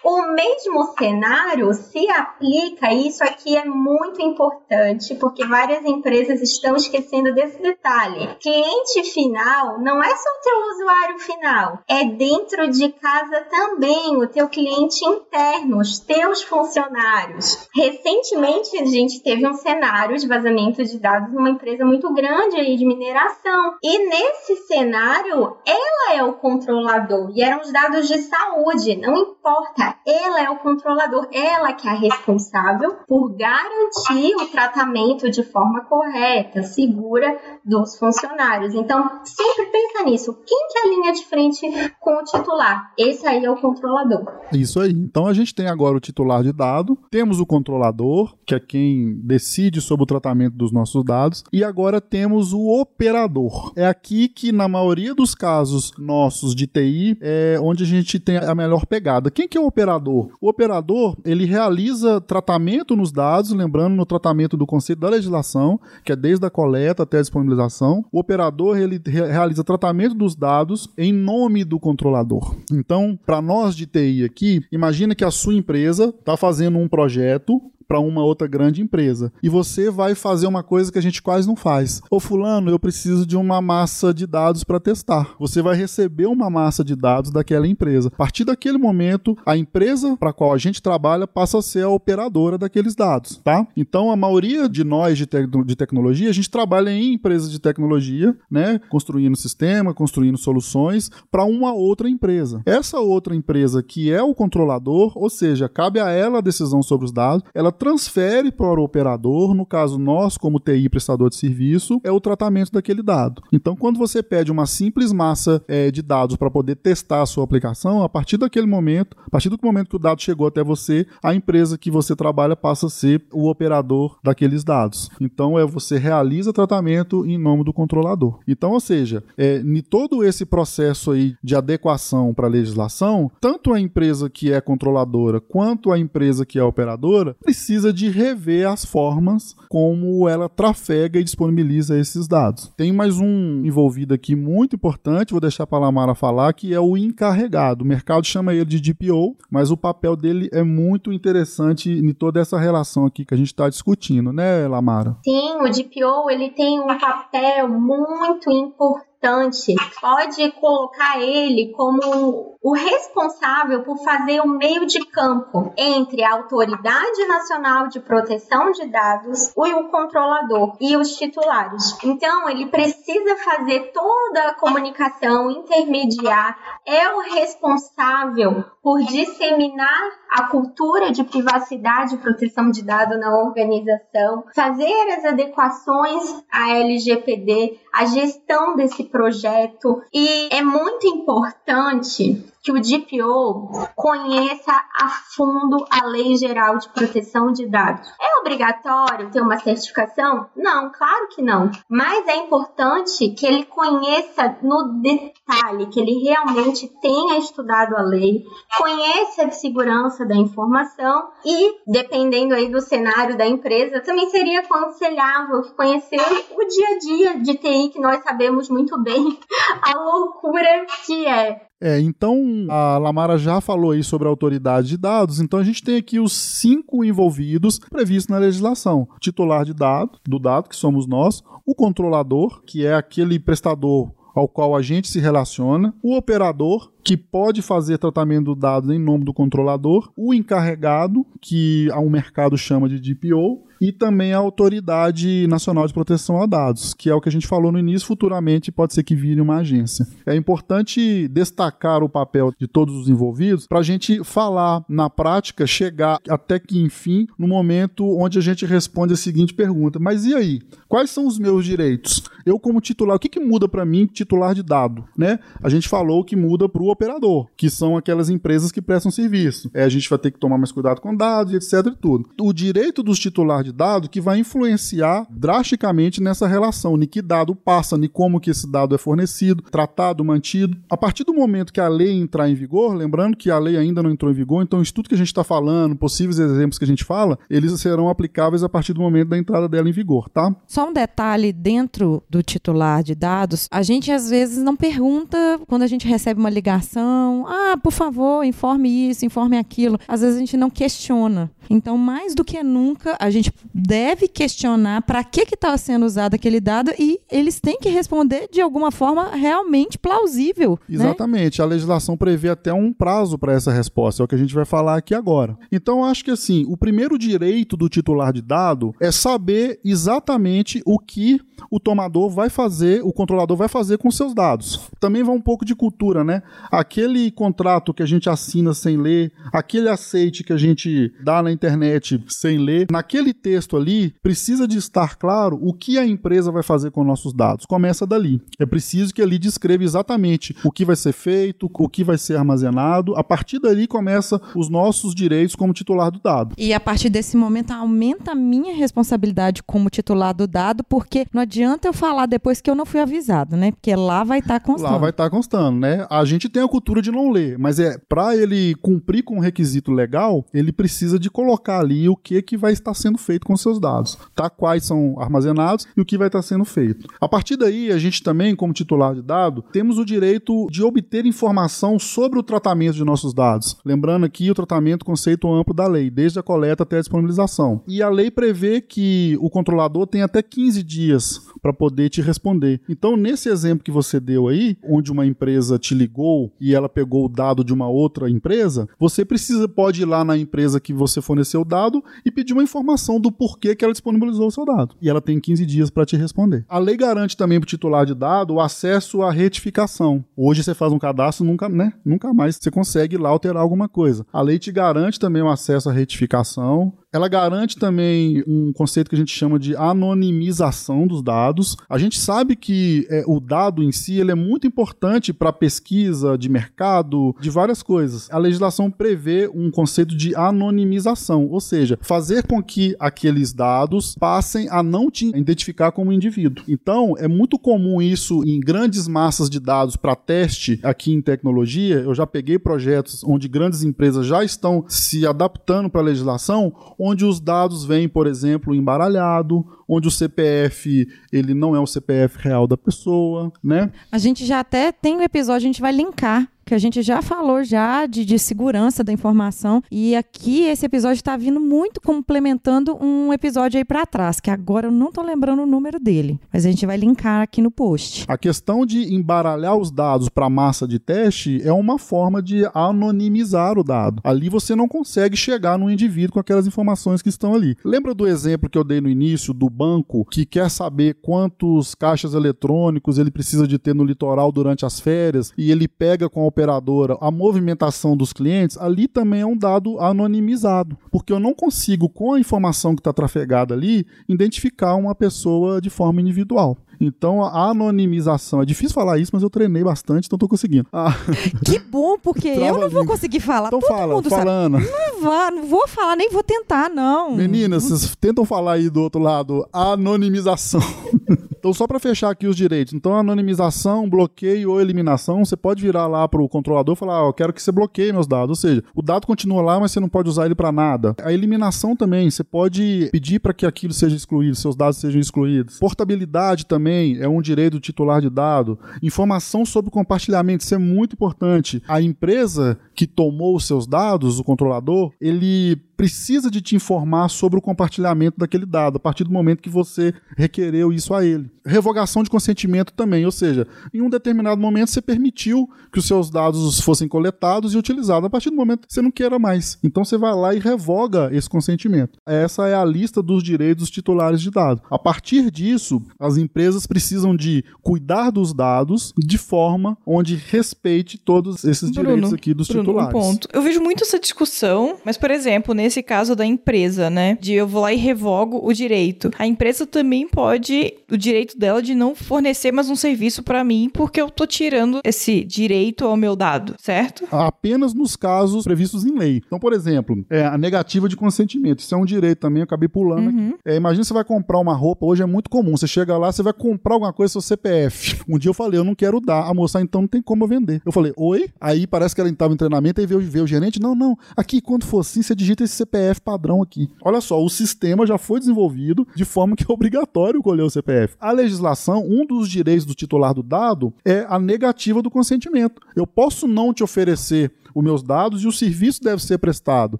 O mesmo cenário se aplica, isso aqui é muito importante, porque várias empresas estão esquecendo desse detalhe. Cliente final não é só o teu usuário final, é dentro de casa também o teu cliente interno, os teus funcionários. Recentemente a gente teve um cenário de vazamento de dados numa empresa muito grande aí de mineração. E nesse cenário, ela é o controlador e eram os dados de saúde, não importa, ela é o controlador ela que é responsável por garantir o tratamento de forma correta, segura dos funcionários. Então, sempre pensa nisso. Quem que é a linha de frente com o titular? Esse aí é o controlador. Isso aí. Então a gente tem agora o titular de dado, temos o controlador, que é quem decide sobre o tratamento dos nossos dados, e agora temos o operador. É aqui que na maioria dos casos nossos de TI é onde a gente tem a melhor pegada. Quem que é o operador? O operador ele realiza tratamento nos dados, lembrando no tratamento do conceito da legislação, que é desde a coleta até a disponibilização. O operador ele realiza tratamento dos dados em nome do controlador. Então, para nós de TI aqui, imagina que a sua empresa está fazendo um projeto para uma outra grande empresa. E você vai fazer uma coisa que a gente quase não faz. Ô fulano, eu preciso de uma massa de dados para testar. Você vai receber uma massa de dados daquela empresa. A partir daquele momento, a empresa para qual a gente trabalha passa a ser a operadora daqueles dados, tá? Então, a maioria de nós de, te de tecnologia, a gente trabalha em empresas de tecnologia, né? Construindo sistema, construindo soluções para uma outra empresa. Essa outra empresa que é o controlador, ou seja, cabe a ela a decisão sobre os dados, ela transfere para o operador, no caso nós como TI prestador de serviço, é o tratamento daquele dado. Então, quando você pede uma simples massa é, de dados para poder testar a sua aplicação, a partir daquele momento, a partir do momento que o dado chegou até você, a empresa que você trabalha passa a ser o operador daqueles dados. Então, é você realiza tratamento em nome do controlador. Então, ou seja, é, em todo esse processo aí de adequação para a legislação, tanto a empresa que é controladora quanto a empresa que é operadora precisa de rever as formas como ela trafega e disponibiliza esses dados. Tem mais um envolvido aqui muito importante, vou deixar para a Lamara falar, que é o encarregado. O mercado chama ele de DPO, mas o papel dele é muito interessante em toda essa relação aqui que a gente está discutindo, né, Lamara? Sim, o DPO ele tem um papel muito importante importante pode colocar ele como o responsável por fazer o meio de campo entre a Autoridade Nacional de Proteção de Dados e o controlador e os titulares. Então, ele precisa fazer toda a comunicação, intermediar, é o responsável por disseminar a cultura de privacidade e proteção de dados na organização, fazer as adequações à LGPD, a gestão desse projeto. E é muito importante que o DPO conheça a fundo a Lei Geral de Proteção de Dados. É obrigatório ter uma certificação? Não, claro que não. Mas é importante que ele conheça no detalhe, que ele realmente tenha estudado a lei, conheça a segurança da informação e, dependendo aí do cenário da empresa, também seria aconselhável conhecer o dia a dia de TI que nós sabemos muito bem a loucura que é. É, então a Lamara já falou aí sobre a autoridade de dados, então a gente tem aqui os cinco envolvidos previstos na legislação: o titular de dado, do dado, que somos nós, o controlador, que é aquele prestador ao qual a gente se relaciona, o operador, que pode fazer tratamento do dado em nome do controlador, o encarregado, que o mercado chama de DPO, e também a Autoridade Nacional de Proteção a Dados, que é o que a gente falou no início, futuramente pode ser que vire uma agência. É importante destacar o papel de todos os envolvidos para a gente falar na prática, chegar até que enfim, no momento onde a gente responde a seguinte pergunta: mas e aí? Quais são os meus direitos? Eu, como titular, o que, que muda para mim, titular de dado? Né? A gente falou que muda para o operador, que são aquelas empresas que prestam serviço. É, a gente vai ter que tomar mais cuidado com dados, etc. E tudo. O direito dos titulares de dado que vai influenciar drasticamente nessa relação, de que dado passa, de como que esse dado é fornecido, tratado, mantido. A partir do momento que a lei entrar em vigor, lembrando que a lei ainda não entrou em vigor, então isso tudo que a gente está falando, possíveis exemplos que a gente fala, eles serão aplicáveis a partir do momento da entrada dela em vigor, tá? Só um detalhe dentro do titular de dados, a gente às vezes não pergunta quando a gente recebe uma ligação, ah, por favor, informe isso, informe aquilo. Às vezes a gente não questiona. Então, mais do que nunca, a gente deve questionar para que está sendo usado aquele dado e eles têm que responder de alguma forma realmente plausível. Né? Exatamente. Né? A legislação prevê até um prazo para essa resposta, é o que a gente vai falar aqui agora. Então, acho que assim, o primeiro direito do titular de dado é saber exatamente o que o tomador vai fazer, o controlador vai fazer com seus dados. Também vai um pouco de cultura, né? Aquele contrato que a gente assina sem ler, aquele aceite que a gente dá na internet sem ler, naquele texto ali precisa de estar claro o que a empresa vai fazer com nossos dados. Começa dali. É preciso que ali descreva exatamente o que vai ser feito, o que vai ser armazenado. A partir dali começa os nossos direitos como titular do dado. E a partir desse momento aumenta a minha responsabilidade como titular do dado, porque não adianta eu falar depois que eu não fui avisado, né? Porque lá vai estar tá constando. Lá vai estar tá constando, né? A gente tem a cultura de não ler, mas é para ele cumprir com o requisito legal, ele precisa de colocar colocar ali o que, que vai estar sendo feito com os seus dados, tá? Quais são armazenados e o que vai estar sendo feito. A partir daí, a gente também, como titular de dado, temos o direito de obter informação sobre o tratamento de nossos dados. Lembrando aqui o tratamento conceito amplo da lei, desde a coleta até a disponibilização. E a lei prevê que o controlador tem até 15 dias para poder te responder. Então, nesse exemplo que você deu aí, onde uma empresa te ligou e ela pegou o dado de uma outra empresa, você precisa pode ir lá na empresa que você forneceu o dado e pedir uma informação do porquê que ela disponibilizou o seu dado. E ela tem 15 dias para te responder. A lei garante também para o titular de dado o acesso à retificação. Hoje você faz um cadastro, nunca, né? Nunca mais você consegue lá alterar alguma coisa. A lei te garante também o acesso à retificação, ela garante também um conceito que a gente chama de anonimização dos dados. A gente sabe que é, o dado em si ele é muito importante para pesquisa de mercado, de várias coisas. A legislação prevê um conceito de anonimização, ou seja, fazer com que aqueles dados passem a não te identificar como indivíduo. Então, é muito comum isso em grandes massas de dados para teste aqui em tecnologia. Eu já peguei projetos onde grandes empresas já estão se adaptando para a legislação onde os dados vêm, por exemplo, embaralhado, onde o CPF ele não é o CPF real da pessoa, né? A gente já até tem um episódio, a gente vai linkar que a gente já falou já de, de segurança da informação e aqui esse episódio está vindo muito complementando um episódio aí para trás, que agora eu não tô lembrando o número dele, mas a gente vai linkar aqui no post. A questão de embaralhar os dados para massa de teste é uma forma de anonimizar o dado. Ali você não consegue chegar no indivíduo com aquelas informações que estão ali. Lembra do exemplo que eu dei no início do banco que quer saber quantos caixas eletrônicos ele precisa de ter no litoral durante as férias e ele pega com a operadora a movimentação dos clientes, ali também é um dado anonimizado, porque eu não consigo, com a informação que está trafegada ali, identificar uma pessoa de forma individual. Então a anonimização, é difícil falar isso, mas eu treinei bastante, então estou conseguindo. Ah, Que bom, porque eu não vou conseguir falar. então Todo fala, mundo sabe. falando. Não, vá, não vou falar, nem vou tentar, não. Meninas, vocês tentam falar aí do outro lado, anonimização. Então, só para fechar aqui os direitos. Então, anonimização, bloqueio ou eliminação, você pode virar lá para o controlador e falar: ó, eu quero que você bloqueie meus dados. Ou seja, o dado continua lá, mas você não pode usar ele para nada. A eliminação também, você pode pedir para que aquilo seja excluído, seus dados sejam excluídos. Portabilidade também é um direito do titular de dado. Informação sobre compartilhamento, isso é muito importante. A empresa que tomou os seus dados, o controlador, ele precisa de te informar sobre o compartilhamento daquele dado a partir do momento que você requereu isso a ele. Revogação de consentimento também, ou seja, em um determinado momento você permitiu que os seus dados fossem coletados e utilizados a partir do momento que você não queira mais. Então você vai lá e revoga esse consentimento. Essa é a lista dos direitos dos titulares de dados. A partir disso, as empresas precisam de cuidar dos dados de forma onde respeite todos esses Bruno, direitos aqui dos Bruno, titulares. Um ponto. Eu vejo muito essa discussão, mas, por exemplo, nesse caso da empresa, né? De eu vou lá e revogo o direito. A empresa também pode, o direito dela de não fornecer mais um serviço pra mim, porque eu tô tirando esse direito ao meu dado, certo? apenas nos casos previstos em lei. Então, por exemplo, é, a negativa de consentimento. Isso é um direito também, eu acabei pulando aqui. É, imagina você vai comprar uma roupa, hoje é muito comum. Você chega lá, você vai comprar alguma coisa seu CPF. Um dia eu falei, eu não quero dar. A moça, "Ah, então não tem como eu vender. Eu falei, oi? Aí parece que ela estava em treinamento, aí veio, veio o gerente, não, não. Aqui, quando for assim, você digita esse CPF padrão aqui. Olha só, o sistema já foi desenvolvido de forma que é obrigatório colher o CPF. A legislação, um dos direitos do titular do dado é a negativa do consentimento. Eu posso não te oferecer os meus dados e o serviço deve ser prestado.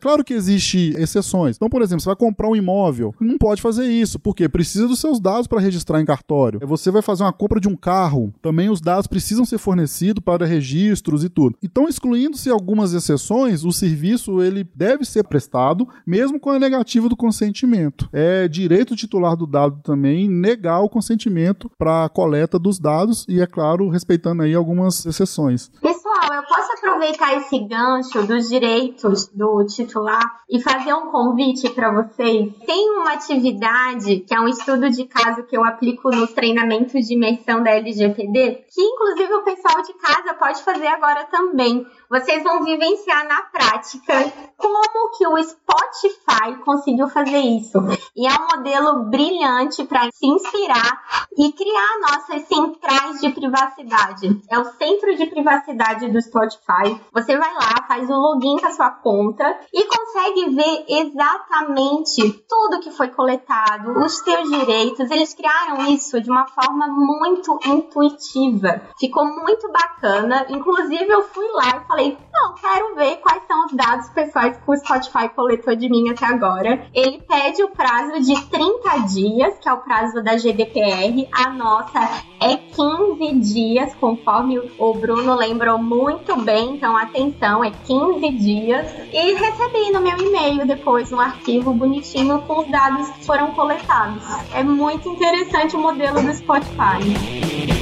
Claro que existe exceções. Então, por exemplo, você vai comprar um imóvel, não pode fazer isso, porque precisa dos seus dados para registrar em cartório. Você vai fazer uma compra de um carro, também os dados precisam ser fornecidos para registros e tudo. Então, excluindo-se algumas exceções, o serviço ele deve ser prestado, mesmo com a negativa do consentimento. É direito titular do dado também negar o consentimento para a coleta dos dados e, é claro, respeitando aí algumas exceções. Pessoal, eu posso aproveitar esse gancho dos direitos do titular e fazer um convite para vocês? Tem uma atividade que é um estudo de caso que eu aplico nos treinamentos de imersão da LGPD, que inclusive o pessoal de casa pode fazer agora também. Vocês vão vivenciar na prática como que o Spotify conseguiu fazer isso. E é um modelo brilhante para se inspirar e criar nossas centrais de privacidade. É o Centro de Privacidade do Spotify. Você vai lá, faz o login com a sua conta e consegue ver exatamente tudo que foi coletado, os seus direitos. Eles criaram isso de uma forma muito intuitiva. Ficou muito bacana. Inclusive, eu fui lá e falei: não, quero ver quais são os dados pessoais que o Spotify coletou de mim até agora. Ele pede o prazo de 30 dias, que é o prazo da GDPR. A nossa é 15 dias, conforme o Bruno lembrou muito bem. Então, atenção, é 15 dias. E recebi no meu e-mail depois um arquivo bonitinho com os dados que foram coletados. É muito interessante o modelo do Spotify.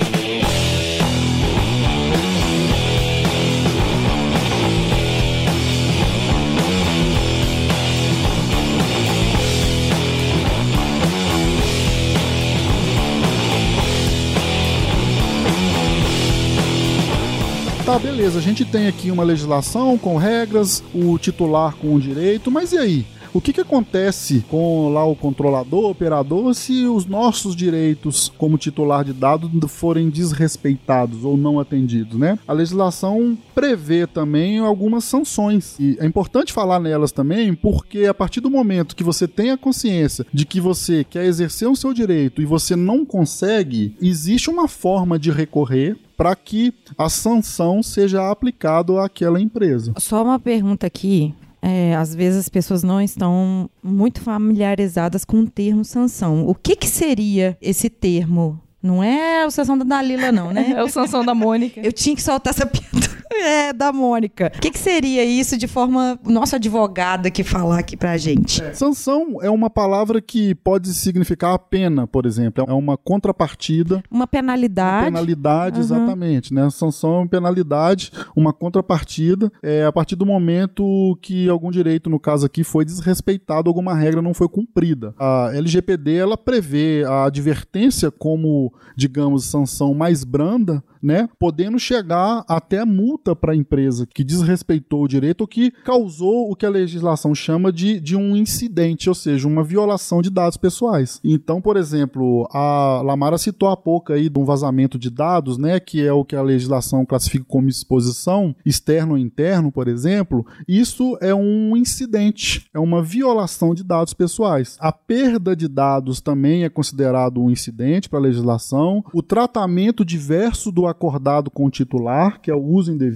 Tá, beleza, a gente tem aqui uma legislação com regras, o titular com o direito, mas e aí? O que, que acontece com lá o controlador, operador, se os nossos direitos como titular de dados forem desrespeitados ou não atendidos, né? A legislação prevê também algumas sanções e é importante falar nelas também, porque a partir do momento que você tem a consciência de que você quer exercer o seu direito e você não consegue, existe uma forma de recorrer para que a sanção seja aplicada àquela empresa. Só uma pergunta aqui. É, às vezes as pessoas não estão muito familiarizadas com o termo sanção. O que, que seria esse termo? Não é o sanção da Dalila, não, né? É o Sansão da Mônica. Eu tinha que soltar essa piada. É, da Mônica. O que, que seria isso de forma. Nossa advogada que falar aqui pra gente? Sanção é uma palavra que pode significar a pena, por exemplo. É uma contrapartida. Uma penalidade. Penalidade, Uhum. exatamente. Né? Sanção é uma penalidade, uma contrapartida. É a partir do momento que algum direito, no caso aqui, foi desrespeitado, alguma regra não foi cumprida. A LGPD ela prevê a advertência como, digamos, sanção mais branda, né? Podendo chegar até a multa para a empresa que desrespeitou o direito ou que causou o que a legislação chama de, de um incidente, ou seja, uma violação de dados pessoais. Então, por exemplo, a Lamara citou há pouco aí de um vazamento de dados, né? Que é o que a legislação classifica como exposição externo ou interno, por exemplo. Isso é um incidente, é uma violação de dados pessoais. A perda de dados também é considerado um incidente para a legislação. O tratamento diverso do acordado com o titular, que é o uso indevido.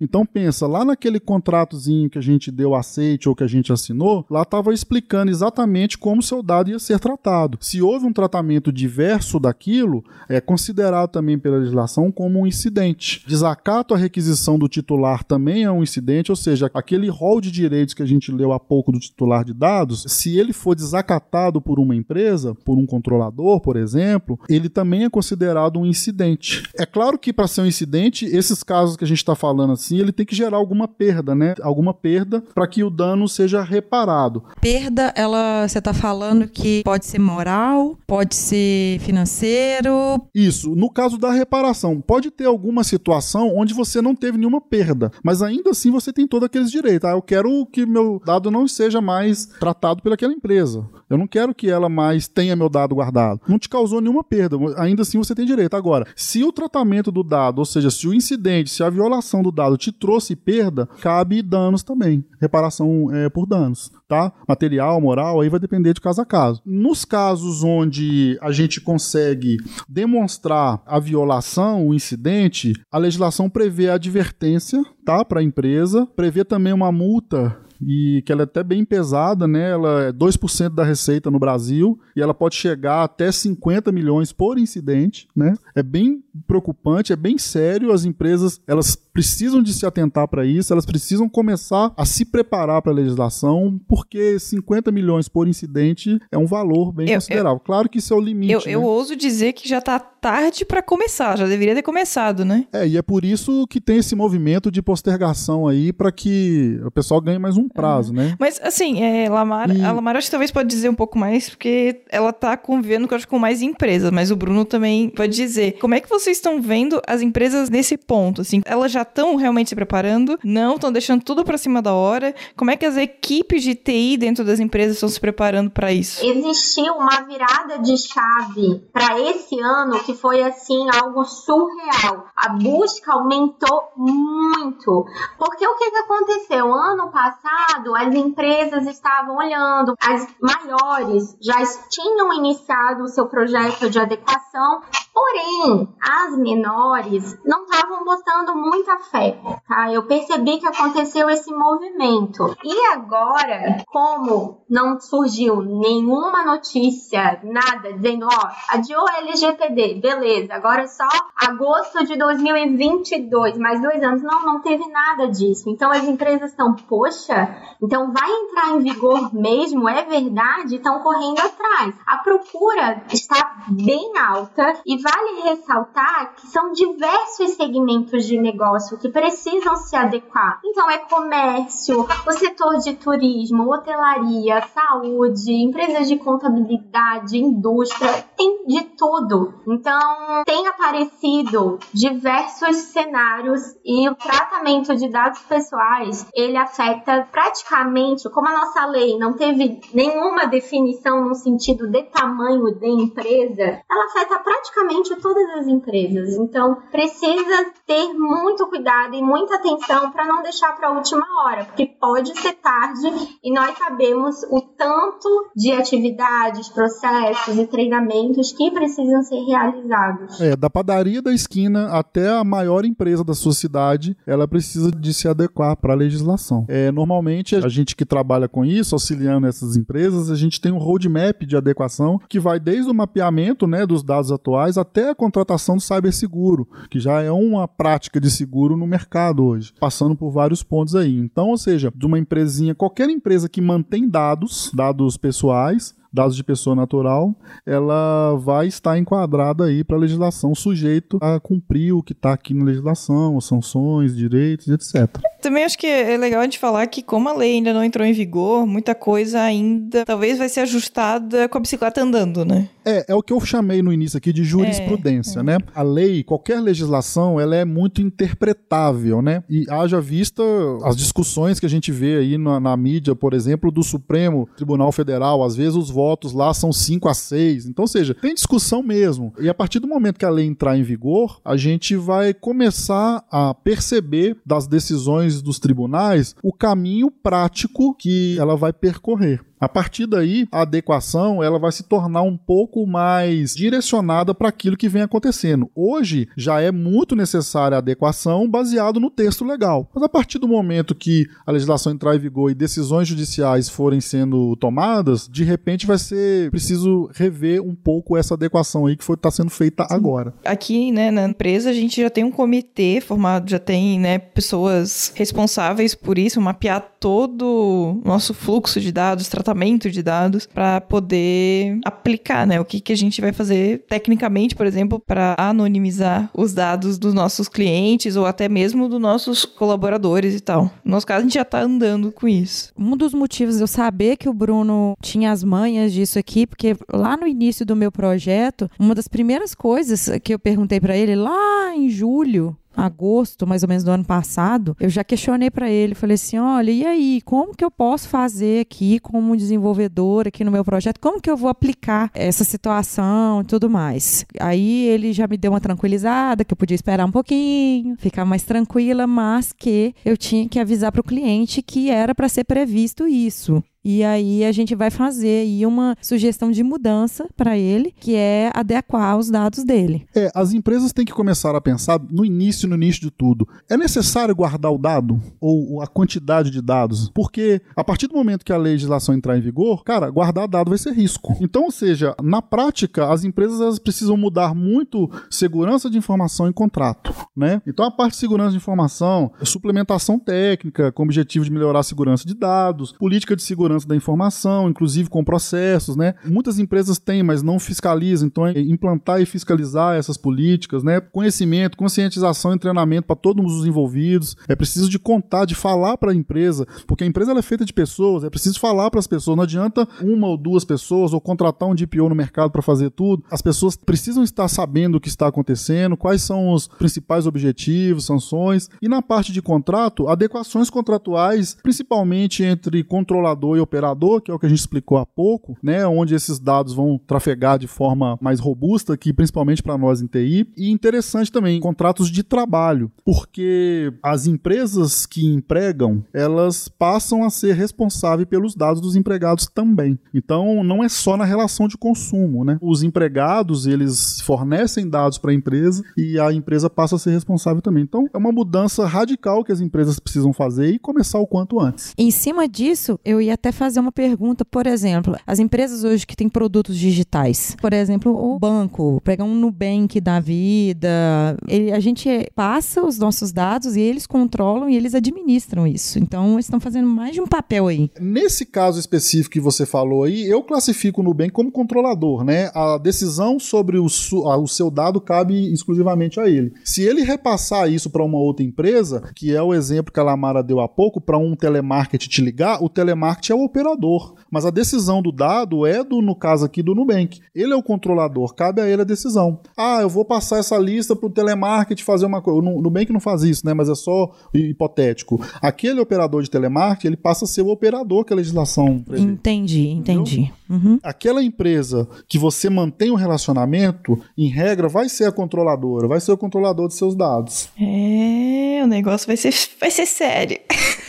Então pensa, lá naquele contratozinho que a gente deu aceite ou que a gente assinou, lá estava explicando exatamente como seu dado ia ser tratado. Se houve um tratamento diverso daquilo, é considerado também pela legislação como um incidente. Desacato à requisição do titular também é um incidente, ou seja, aquele rol de direitos que a gente leu há pouco do titular de dados, se ele for desacatado por uma empresa, por um controlador, por exemplo, ele também é considerado um incidente. É claro que para ser um incidente, esses casos que a gente está falando assim, ele tem que gerar alguma perda, né? Alguma perda para que o dano seja reparado. Perda, ela, você tá falando que pode ser moral, pode ser financeiro. Isso. No caso da reparação, pode ter alguma situação onde você não teve nenhuma perda, mas ainda assim você tem todos aqueles direitos. Ah, eu quero que meu dado não seja mais tratado pelaquela empresa. Eu não quero que ela mais tenha meu dado guardado. Não te causou nenhuma perda, ainda assim você tem direito. Agora, se o tratamento do dado, ou seja, se o incidente, se a violação do dado te trouxe perda, cabe danos também. Reparação é, por danos, tá? Material, moral, aí vai depender de caso a caso. Nos casos onde a gente consegue demonstrar a violação, o incidente, a legislação prevê a advertência, tá? Para a empresa, prevê também uma multa e que ela é até bem pesada, né? Ela é 2% da receita no Brasil e ela pode chegar até 50 milhões por incidente, né? É bem preocupante, é bem sério, as empresas, elas precisam de se atentar para isso, elas precisam começar a se preparar para a legislação, porque 50 milhões por incidente é um valor bem Eu- considerável. Claro que isso é o limite, Eu, né? eu ouso dizer que já tá tarde pra começar, já deveria ter começado, né? É, e é por isso que tem esse movimento de postergação aí para que o pessoal ganhe mais um prazo, né? Mas, assim, é, Lamar, E- a Lamar acho que talvez pode dizer um pouco mais, porque ela tá convivendo, eu acho, com mais empresas, mas o Bruno também pode dizer. Como é que vocês estão vendo as empresas nesse ponto? Assim, elas já estão realmente se preparando? Não, estão deixando tudo para cima da hora? Como é que as equipes de TI dentro das empresas estão se preparando para isso? Existiu uma virada de chave para esse ano que foi assim algo surreal. A busca aumentou muito. Porque o que, que aconteceu? Ano passado, as empresas estavam olhando, as maiores já tinham iniciado o seu projeto de adequação, porém, as menores não estavam botando muita fé, tá? Eu percebi que aconteceu esse movimento. E agora, como não surgiu nenhuma notícia, nada, dizendo, ó, adiou LGPD, beleza, agora é só agosto de 2022, mais dois anos. Não, não teve nada disso. Então as empresas estão, poxa, então vai entrar em vigor mesmo, é verdade? Estão correndo atrás. A procura está bem alta e vale ressaltar que são diversos segmentos de negócio que precisam se adequar. Então é comércio, o setor de turismo, hotelaria, saúde, empresas de contabilidade, indústria, tem de tudo. Então tem aparecido diversos cenários e o tratamento de dados pessoais ele afeta praticamente, como a nossa lei não teve nenhuma definição no sentido de tamanho de empresa, ela afeta praticamente todas as empresas. Então precisa ter muito cuidado e muita atenção para não deixar para a última hora, porque pode ser tarde e nós sabemos o tanto de atividades, processos e treinamentos que precisam ser realizados. É, da padaria da esquina até a maior empresa da sua cidade, ela precisa de se adequar para a legislação. É, normalmente, a gente que trabalha com isso, auxiliando essas empresas, a gente tem um roadmap de adequação que vai desde o mapeamento né, dos dados atuais até a contratação do cyberseguro, que já é uma prática de seguro no mercado hoje, passando por vários pontos aí. Então, ou seja, de uma empresinha, qualquer empresa que mantém dados, dados pessoais, dados de pessoa natural, ela vai estar enquadrada aí para a legislação, sujeito a cumprir o que está aqui na legislação, as sanções, direitos, etc. Também acho que é legal a gente falar que como a lei ainda não entrou em vigor, muita coisa ainda talvez vai ser ajustada com a bicicleta andando, né? É, é o que eu chamei no início aqui de jurisprudência, é, é. né? A lei, qualquer legislação, ela é muito interpretável, né? E haja vista as discussões que a gente vê aí na, na mídia, por exemplo, do Supremo Tribunal Federal, às vezes os votos lá são 5 a 6. Então, ou seja, tem discussão mesmo. E a partir do momento que a lei entrar em vigor, a gente vai começar a perceber das decisões dos tribunais o caminho prático que ela vai percorrer. A partir daí, a adequação ela vai se tornar um pouco mais direcionada para aquilo que vem acontecendo. Hoje já é muito necessária a adequação baseado no texto legal. Mas a partir do momento que a legislação entrar em vigor e decisões judiciais forem sendo tomadas, de repente vai ser preciso rever um pouco essa adequação aí que está sendo feita Sim. agora. Aqui, né, na empresa a gente já tem um comitê formado, já tem, né, pessoas responsáveis por isso, mapear todo o nosso fluxo de dados, tratamento tratamento de dados para poder aplicar, né? O que, que a gente vai fazer tecnicamente, por exemplo, para anonimizar os dados dos nossos clientes ou até mesmo dos nossos colaboradores e tal. No nosso caso, a gente já está andando com isso. Um dos motivos eu saber que o Bruno tinha as manhas disso aqui, porque lá no início do meu projeto, uma das primeiras coisas que eu perguntei para ele lá em julho, agosto, mais ou menos do ano passado, eu já questionei para ele, falei assim, olha, e aí, como que eu posso fazer aqui como desenvolvedor aqui no meu projeto? Como que eu vou aplicar essa situação e tudo mais? Aí ele já me deu uma tranquilizada, que eu podia esperar um pouquinho, ficar mais tranquila, mas que eu tinha que avisar para o cliente que era para ser previsto isso. E aí a gente vai fazer aí uma sugestão de mudança para ele, que é adequar os dados dele. É, as empresas têm que começar a pensar no início, no início de tudo. É necessário guardar o dado ou a quantidade de dados? Porque a partir do momento que a legislação entrar em vigor, cara, guardar dado vai ser risco. Então, ou seja, na prática, as empresas elas precisam mudar muito segurança de informação em contrato, né? Então, a parte de segurança de informação, suplementação técnica com o objetivo de melhorar a segurança de dados, política de segurança segurança da informação, inclusive com processos, né? Muitas empresas têm, mas não fiscalizam, então é implantar e fiscalizar essas políticas, né? Conhecimento, conscientização e treinamento para todos os envolvidos. É preciso de contar, de falar para a empresa, porque a empresa é feita de pessoas, é preciso falar para as pessoas. Não adianta uma ou duas pessoas ou contratar um DPO no mercado para fazer tudo. As pessoas precisam estar sabendo o que está acontecendo, quais são os principais objetivos, sanções e na parte de contrato, adequações contratuais, principalmente entre controlador e operador, que é o que a gente explicou há pouco, né, onde esses dados vão trafegar de forma mais robusta, que principalmente para nós em TI, e interessante também contratos de trabalho, porque as empresas que empregam, elas passam a ser responsáveis pelos dados dos empregados também. Então, não é só na relação de consumo, né? Os empregados, eles fornecem dados para a empresa e a empresa passa a ser responsável também. Então, é uma mudança radical que as empresas precisam fazer e começar o quanto antes. Em cima disso, eu ia até fazer uma pergunta, por exemplo, as empresas hoje que têm produtos digitais, por exemplo, o banco, pegar um Nubank da vida, ele, a gente passa os nossos dados e eles controlam e eles administram isso. Então, eles estão fazendo mais de um papel aí. Nesse caso específico que você falou aí, eu classifico o Nubank como controlador, né? A decisão sobre o, o seu dado cabe exclusivamente a ele. Se ele repassar isso para uma outra empresa, que é o exemplo que a Lamara deu há pouco, para um telemarketing te ligar, o telemarketing é o operador. Mas a decisão do dado é do, no caso aqui, do Nubank. Ele é o controlador, cabe a ele a decisão. Ah, eu vou passar essa lista para o telemarketing fazer uma coisa. O Nubank não faz isso, né? Mas é só hipotético. Aquele operador de telemarketing, ele passa a ser o operador que a legislação prevê. Entendi, entendi. Uhum. Aquela empresa que você mantém o um relacionamento, em regra, vai ser a controladora, vai ser o controlador de seus dados. É, o negócio vai ser, vai ser sério.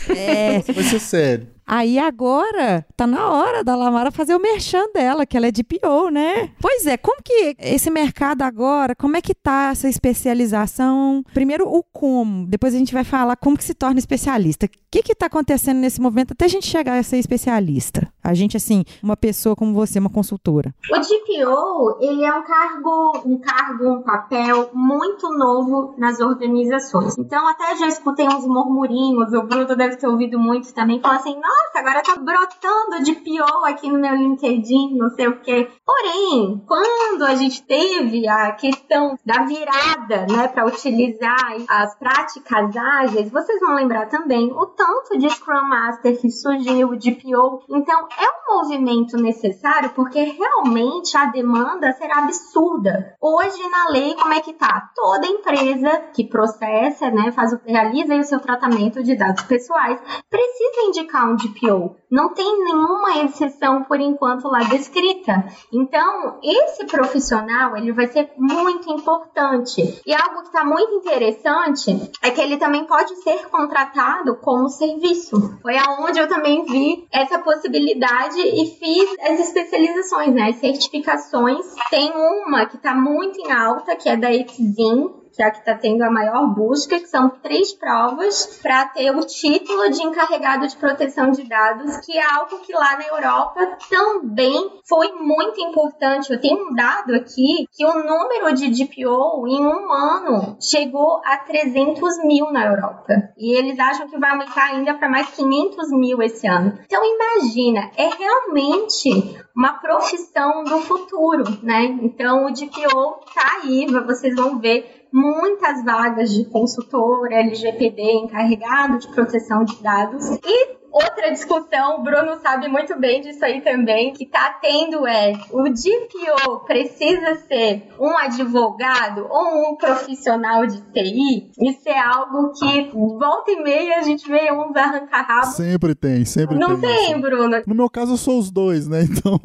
É. vai ser sério. Aí agora tá na hora da Lamara fazer o merchan dela, que ela é de PO, né? Pois é, como que esse mercado agora, como é que tá essa especialização? Primeiro o como, depois a gente vai falar como que se torna especialista. O que que tá acontecendo nesse momento até a gente chegar a ser especialista? A gente assim, uma pessoa como você, uma consultora. O DPO, ele é um cargo, um cargo, um papel muito novo nas organizações. Então até já escutei uns murmurinhos, o Bruno deve ter ouvido muito também, falar assim, nossa, agora tá brotando de pior aqui no meu LinkedIn, não sei o quê. Porém, quando a gente teve a questão da virada, né, para utilizar as práticas ágeis, vocês vão lembrar também o tanto de Scrum Master que surgiu, de PO. Então, é um movimento necessário porque realmente a demanda será absurda. Hoje, na lei, como é que tá? Toda empresa que processa, né, faz o, realiza o seu tratamento de dados pessoais, precisa indicar um DPO. Não tem nenhuma exceção por enquanto lá descrita. Então, esse profissional, ele vai ser muito importante. E algo que está muito interessante é que ele também pode ser contratado como serviço. Foi aonde eu também vi essa possibilidade e fiz as especializações, né? As certificações. Tem uma que está muito em alta, que é da Exim, que é que está tendo a maior busca, que são três provas para ter o título de encarregado de proteção de dados, que é algo que lá na Europa também foi muito importante. Eu tenho um dado aqui que o número de DPO em um ano chegou a 300 mil na Europa. E eles acham que vai aumentar ainda para mais 500 mil esse ano. Então imagina, é realmente uma profissão do futuro, né? Então o DPO tá aí, vocês vão ver muitas vagas de consultor LGPD encarregado de proteção de dados e outra discussão, o Bruno sabe muito bem disso aí também, que tá tendo é o DPO precisa ser um advogado ou um profissional de TI? Isso é algo que volta e meia a gente vê uns arrancar rabo. Sempre tem, sempre Não tem. Não tem, Bruno. No meu caso eu sou os dois, né? Então.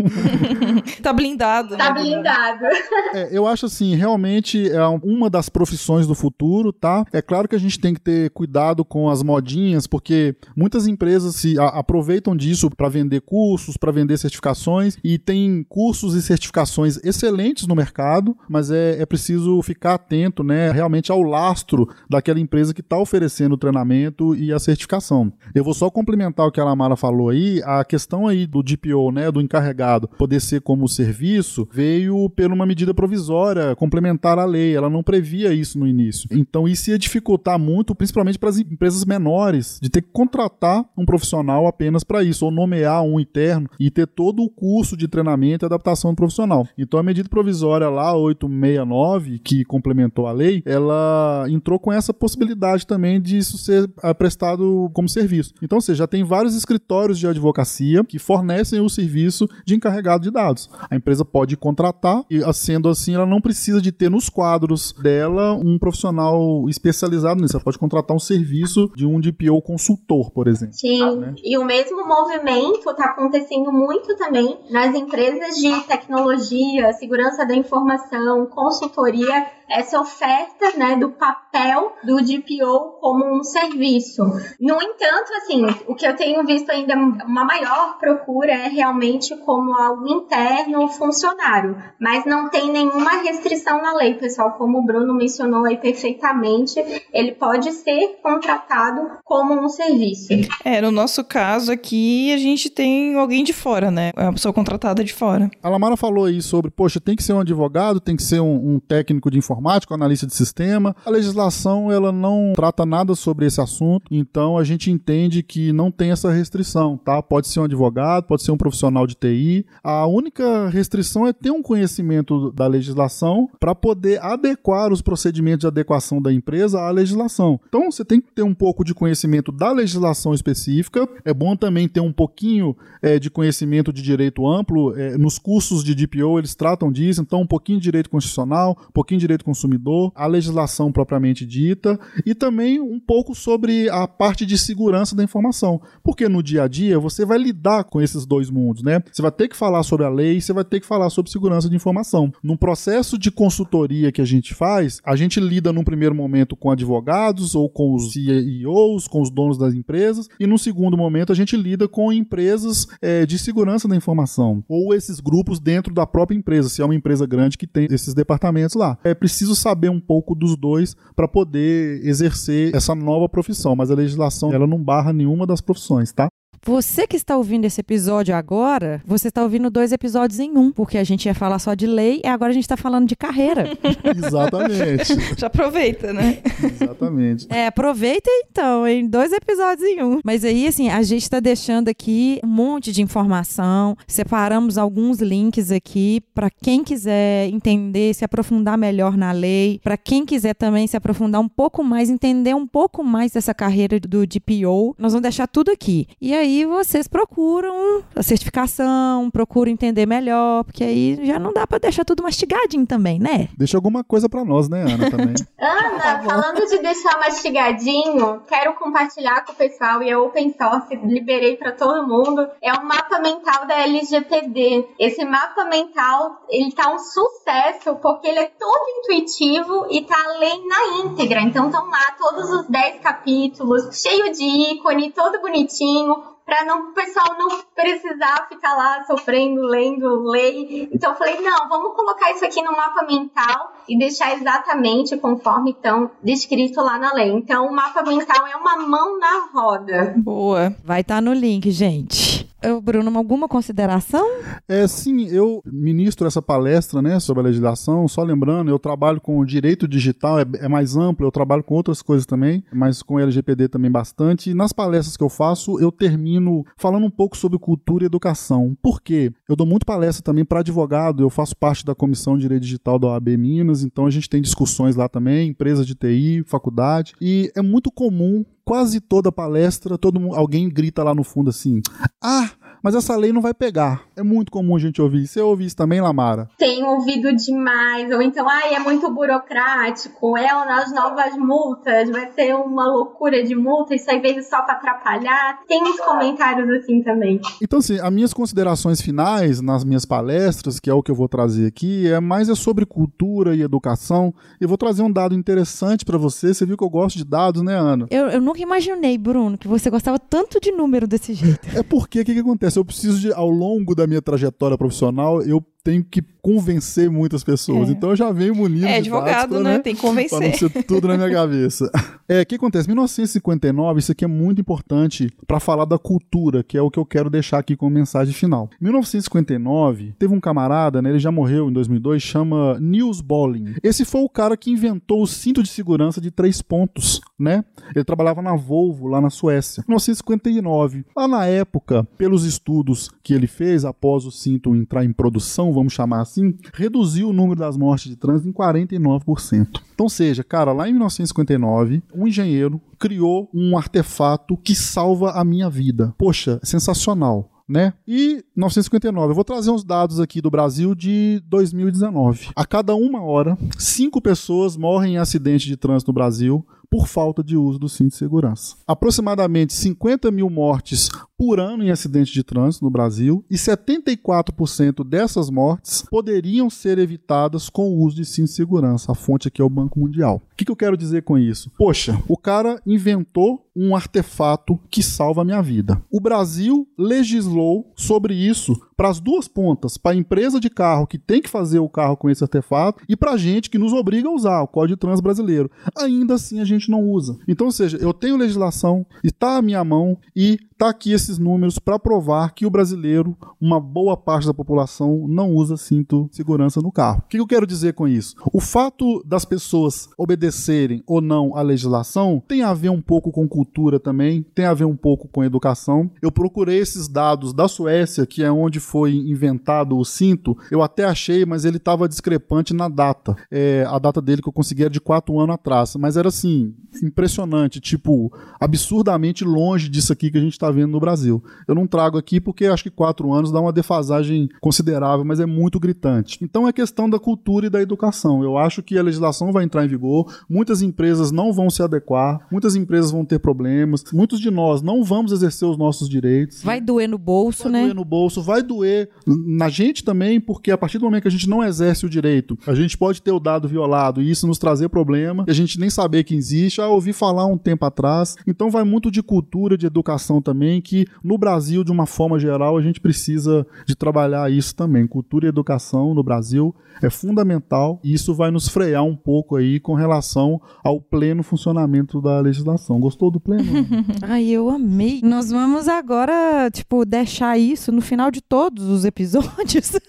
tá blindado. Tá né, blindado. É, eu acho assim, realmente é uma das profissões do futuro, tá? É claro que a gente tem que ter cuidado com as modinhas, porque muitas empresas se a, aproveitam disso para vender cursos, para vender certificações e tem cursos e certificações excelentes no mercado, mas é, é preciso ficar atento, né, realmente ao lastro daquela empresa que está oferecendo o treinamento e a certificação. Eu vou só complementar o que a Lamara falou aí, a questão aí do DPO, né, do encarregado, poder ser como serviço, veio por uma medida provisória complementar à lei, ela não previa isso no início. Então isso ia dificultar muito, principalmente para as empresas menores, de ter que contratar um profissional profissional apenas para isso, ou nomear um interno e ter todo o curso de treinamento e adaptação do profissional. Então a medida provisória lá 869, que complementou a lei, ela entrou com essa possibilidade também de isso ser ah, prestado como serviço. Então, ou seja, já tem vários escritórios de advocacia que fornecem o serviço de encarregado de dados. A empresa pode contratar e, sendo assim, ela não precisa de ter nos quadros dela um profissional especializado nisso. Ela pode contratar um serviço de um DPO consultor, por exemplo. Sim, né? e o mesmo movimento está acontecendo muito também nas empresas de tecnologia, segurança da informação, consultoria essa oferta né, do papel do DPO como um serviço. No entanto, assim, o que eu tenho visto ainda uma maior procura é realmente como algo interno funcionário, mas não tem nenhuma restrição na lei, pessoal, como o Bruno mencionou aí perfeitamente, ele pode ser contratado como um serviço. É, no nosso caso aqui, a gente tem alguém de fora, né? É uma pessoa contratada de fora. A Lamara falou aí sobre, poxa, tem que ser um advogado, tem que ser um, um técnico de informática informático, analista de sistema. A legislação ela não trata nada sobre esse assunto, então a gente entende que não tem essa restrição, tá? Pode ser um advogado, pode ser um profissional de TI. A única restrição é ter um conhecimento da legislação para poder adequar os procedimentos de adequação da empresa à legislação. Então você tem que ter um pouco de conhecimento da legislação específica. É bom também ter um pouquinho é, de conhecimento de direito amplo. É, nos cursos de DPO eles tratam disso, então um pouquinho de direito constitucional, um pouquinho de direito consumidor, a legislação propriamente dita e também um pouco sobre a parte de segurança da informação. Porque no dia a dia você vai lidar com esses dois mundos, né? Você vai ter que falar sobre a lei, você vai ter que falar sobre segurança de informação. Num processo de consultoria que a gente faz, a gente lida num primeiro momento com advogados ou com os CEOs, com os donos das empresas, e num segundo momento a gente lida com empresas é, de segurança da informação ou esses grupos dentro da própria empresa, se é uma empresa grande que tem esses departamentos lá. É preciso saber um pouco dos dois para poder exercer essa nova profissão, mas a legislação ela não barra nenhuma das profissões, tá? Você que está ouvindo esse episódio agora, você está ouvindo dois episódios em um, porque a gente ia falar só de lei e agora a gente está falando de carreira. Exatamente. Já aproveita, né? Exatamente. É, aproveita então, em dois episódios em um. Mas aí, assim, a gente está deixando aqui um monte de informação, separamos alguns links aqui para quem quiser entender, se aprofundar melhor na lei, para quem quiser também se aprofundar um pouco mais, entender um pouco mais dessa carreira do DPO. Nós vamos deixar tudo aqui. E aí, aí vocês procuram a certificação, procuram entender melhor, porque aí já não dá para deixar tudo mastigadinho também, né? Deixa alguma coisa para nós, né, Ana, também. Ana, tá falando de deixar mastigadinho, quero compartilhar com o pessoal e é open source, liberei para todo mundo. É o mapa mental da LGPD. Esse mapa mental, ele tá um sucesso porque ele é todo intuitivo e tá além na íntegra. Então estão lá todos os 10 capítulos, cheio de ícone, todo bonitinho para não o pessoal não precisar ficar lá sofrendo, lendo lei. Então eu falei, não, vamos colocar isso aqui no mapa mental e deixar exatamente conforme estão descrito lá na lei. Então o mapa mental é uma mão na roda. Boa. Vai estar tá no link, gente. Eu, Bruno, alguma consideração? É, sim, eu ministro essa palestra né, sobre a legislação. Só lembrando, eu trabalho com direito digital, é, é, mais amplo, eu trabalho com outras coisas também, mas com LGPD também bastante. E nas palestras que eu faço, eu termino falando um pouco sobre cultura e educação. Por quê? Eu dou muito palestra também para advogado, eu faço parte da comissão de direito digital da OAB Minas, então a gente tem discussões lá também, empresas de TI, faculdade, e é muito comum quase toda palestra, todo mundo, alguém grita lá no fundo assim: "Ah, mas essa lei não vai pegar. É muito comum a gente ouvir. Você ouve isso também, Lamara? Tenho ouvido demais. Ou então, ai, é muito burocrático. É nas novas multas, vai ser uma loucura de multa. Isso aí veio só para atrapalhar. Tem uns comentários assim também. Então, assim, as minhas considerações finais nas minhas palestras, que é o que eu vou trazer aqui, é mais é sobre cultura e educação. E vou trazer um dado interessante para você. Você viu que eu gosto de dados, né, Ana? Eu, eu nunca imaginei, Bruno, que você gostava tanto de número desse jeito. É porque o que, que acontece? Eu preciso de, ao longo da minha trajetória profissional, eu tenho que convencer muitas pessoas. É. Então eu já venho munido É de advogado, tática, né? Tem que Pra não convencer. ser tudo na minha cabeça. É, o que acontece? 1959, isso aqui é muito importante para falar da cultura, que é o que eu quero deixar aqui como mensagem final. Em 1959, teve um camarada, né, ele já morreu em 2002, chama Niels Bolling. Esse foi o cara que inventou o cinto de segurança de três pontos, né? Ele trabalhava na Volvo, lá na Suécia. 1959. Lá na época, pelos estudos que ele fez após o cinto entrar em produção, vamos chamar assim, reduziu o número das mortes de trânsito em 49%. Então, seja, cara, lá em 1959, um engenheiro criou um artefato que salva a minha vida. Poxa, sensacional. Né? E 1959, eu vou trazer uns dados aqui do Brasil de 2019. A cada uma hora, cinco pessoas morrem em acidente de trânsito no Brasil por falta de uso do cinto de segurança. Aproximadamente 50 mil mortes por ano em acidente de trânsito no Brasil e 74% dessas mortes poderiam ser evitadas com o uso de cinto de segurança. A fonte aqui é o Banco Mundial. O que, que eu quero dizer com isso? Poxa, o cara inventou um artefato que salva a minha vida. O Brasil legislou sobre isso para as duas pontas, para a empresa de carro que tem que fazer o carro com esse artefato e para a gente que nos obriga a usar o Código de Trânsito brasileiro. Ainda assim a gente não usa. Então, ou seja, eu tenho legislação, está à minha mão e tá aqui esses números para provar que o brasileiro, uma boa parte da população, não usa cinto de segurança no carro. O que eu quero dizer com isso? O fato das pessoas obedecerem ou não à legislação tem a ver um pouco com cultura também, tem a ver um pouco com educação. Eu procurei esses dados da Suécia, que é onde foi inventado o cinto. Eu até achei, mas ele estava discrepante na data. É, a data dele que eu consegui era de quatro anos atrás, mas era assim impressionante, tipo absurdamente longe disso aqui que a gente está vendo no Brasil. Eu não trago aqui porque acho que quatro anos dá uma defasagem considerável, mas é muito gritante. Então é questão da cultura e da educação. Eu acho que a legislação vai entrar em vigor, muitas empresas não vão se adequar, muitas empresas vão ter problemas, muitos de nós não vamos exercer os nossos direitos. Vai doer no bolso, Vai né? doer no bolso, vai doer na gente também, porque a partir do momento que a gente não exerce o direito, a gente pode ter o dado violado e isso nos trazer problema, e a gente nem saber que existe, ah, ouvi falar um tempo atrás. Então vai muito de cultura, de educação também, que no Brasil, de uma forma geral, a gente precisa de trabalhar isso também. Cultura e educação no Brasil é fundamental e isso vai nos frear um pouco aí com relação ao pleno funcionamento da legislação. Gostou do pleno? Ai, eu amei. Nós vamos agora, tipo, deixar isso no final de todos os episódios.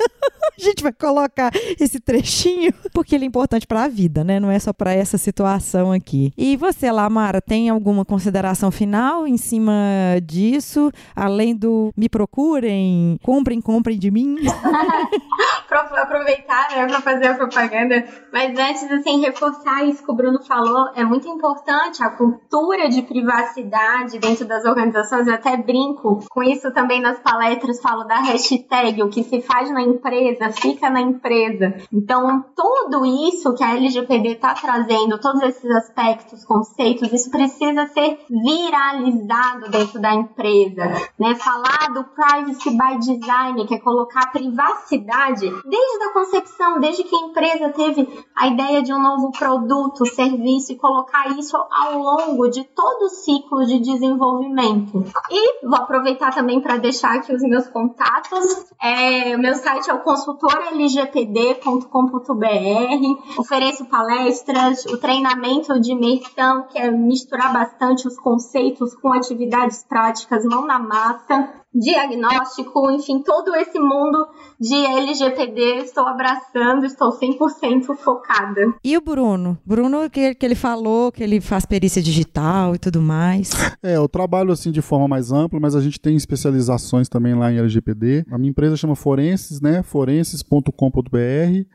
a gente vai colocar esse trechinho, porque ele é importante para a vida, né? Não é só para essa situação aqui. E você, Lamara, tem alguma consideração final em cima disso? Além do me procurem, comprem, comprem de mim? Aproveitar, né, pra fazer a propaganda. Mas antes, assim, reforçar isso que o Bruno falou, é muito importante a cultura de privacidade dentro das organizações. Eu até brinco com isso também nas palestras, falo da hashtag, o que se faz na empresa, fica na empresa. Então, tudo isso que a LGPD está trazendo, todos esses aspectos, conceitos, isso precisa ser viralizado dentro da empresa, né? Falar do privacy by design, que é colocar privacidade desde a concepção, desde que a empresa teve a ideia de um novo produto, serviço e colocar isso ao longo de todo o ciclo de desenvolvimento. E vou aproveitar também para deixar aqui os meus contatos. É, o meu site é o consultoralgpd.com.br. Ofereço palestras, o treinamento de imersão, que é misturar bastante os conceitos com atividades práticas, mão na massa diagnóstico, enfim, todo esse mundo de LGPD estou abraçando, estou 100% focada. E o Bruno? Bruno, que, que ele falou que ele faz perícia digital e tudo mais. É, eu trabalho assim de forma mais ampla, mas a gente tem especializações também lá em LGPD. A minha empresa chama Forenses, né? forenses.com.br,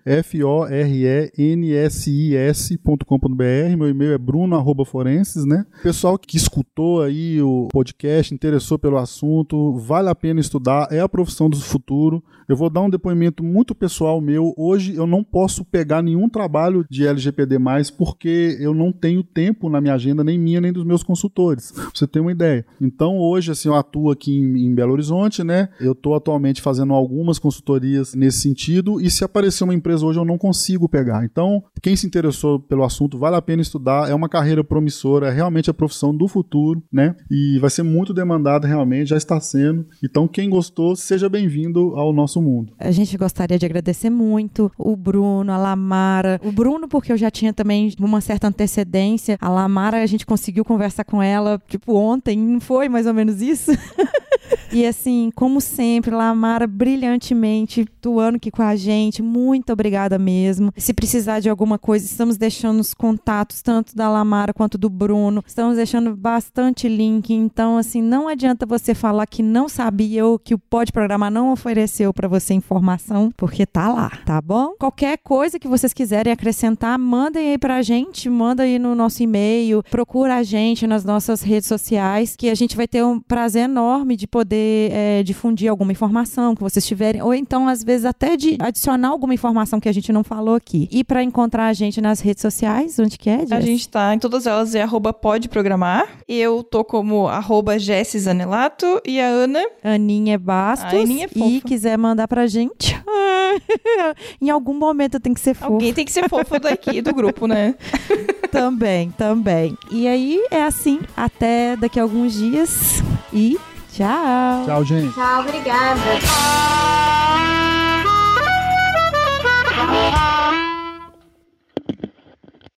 F-O-R-E-N-S-I-S.com.br. Meu e-mail é bruno@forenses, né? Pessoal que escutou aí o podcast, interessou pelo assunto, vale a pena estudar, é a profissão do futuro. Eu vou dar um depoimento muito pessoal meu. Hoje eu não posso pegar nenhum trabalho de LGPD porque eu não tenho tempo na minha agenda, nem minha, nem dos meus consultores. Pra você ter uma ideia. Então hoje, assim, eu atuo aqui em, em Belo Horizonte, né? Eu estou atualmente fazendo algumas consultorias nesse sentido e se aparecer uma empresa hoje eu não consigo pegar. Então, quem se interessou pelo assunto, vale a pena estudar. É uma carreira promissora, é realmente a profissão do futuro, né? E vai ser muito demandada realmente, já está sendo. Fazendo. Então, quem gostou, seja bem-vindo ao nosso mundo. A gente gostaria de agradecer muito o Bruno, a Lamara. O Bruno, porque eu já tinha também uma certa antecedência. A Lamara, a gente conseguiu conversar com ela, tipo, ontem, não foi mais ou menos isso? E assim, como sempre, Lamara brilhantemente atuando aqui com a gente. Muito obrigada mesmo. Se precisar de alguma coisa, estamos deixando os contatos tanto da Lamara quanto do Bruno. Estamos deixando bastante link. Então, assim, não adianta você falar que não sabia ou que o Pode Programar não ofereceu para você informação, porque tá lá, tá bom? Qualquer coisa que vocês quiserem acrescentar, mandem aí pra gente, manda aí no nosso e-mail, procura a gente nas nossas redes sociais, que a gente vai ter um prazer enorme de poder é, difundir alguma informação que vocês tiverem, ou então, às vezes, até de adicionar alguma informação que a gente não falou aqui. E para encontrar a gente nas redes sociais, onde que é, Jess? A gente tá em todas elas, é arroba pode programar. Eu tô como arroba Jessie Zanelato e a Ana. Aninha Bastos. A Aninha é e fofa. quiser mandar pra gente. em algum momento tenho que ser fofo. Alguém tem que ser fofo daqui do grupo, né? também, também. E aí é assim, até daqui a alguns dias e tchau. Tchau, gente. Tchau, obrigada.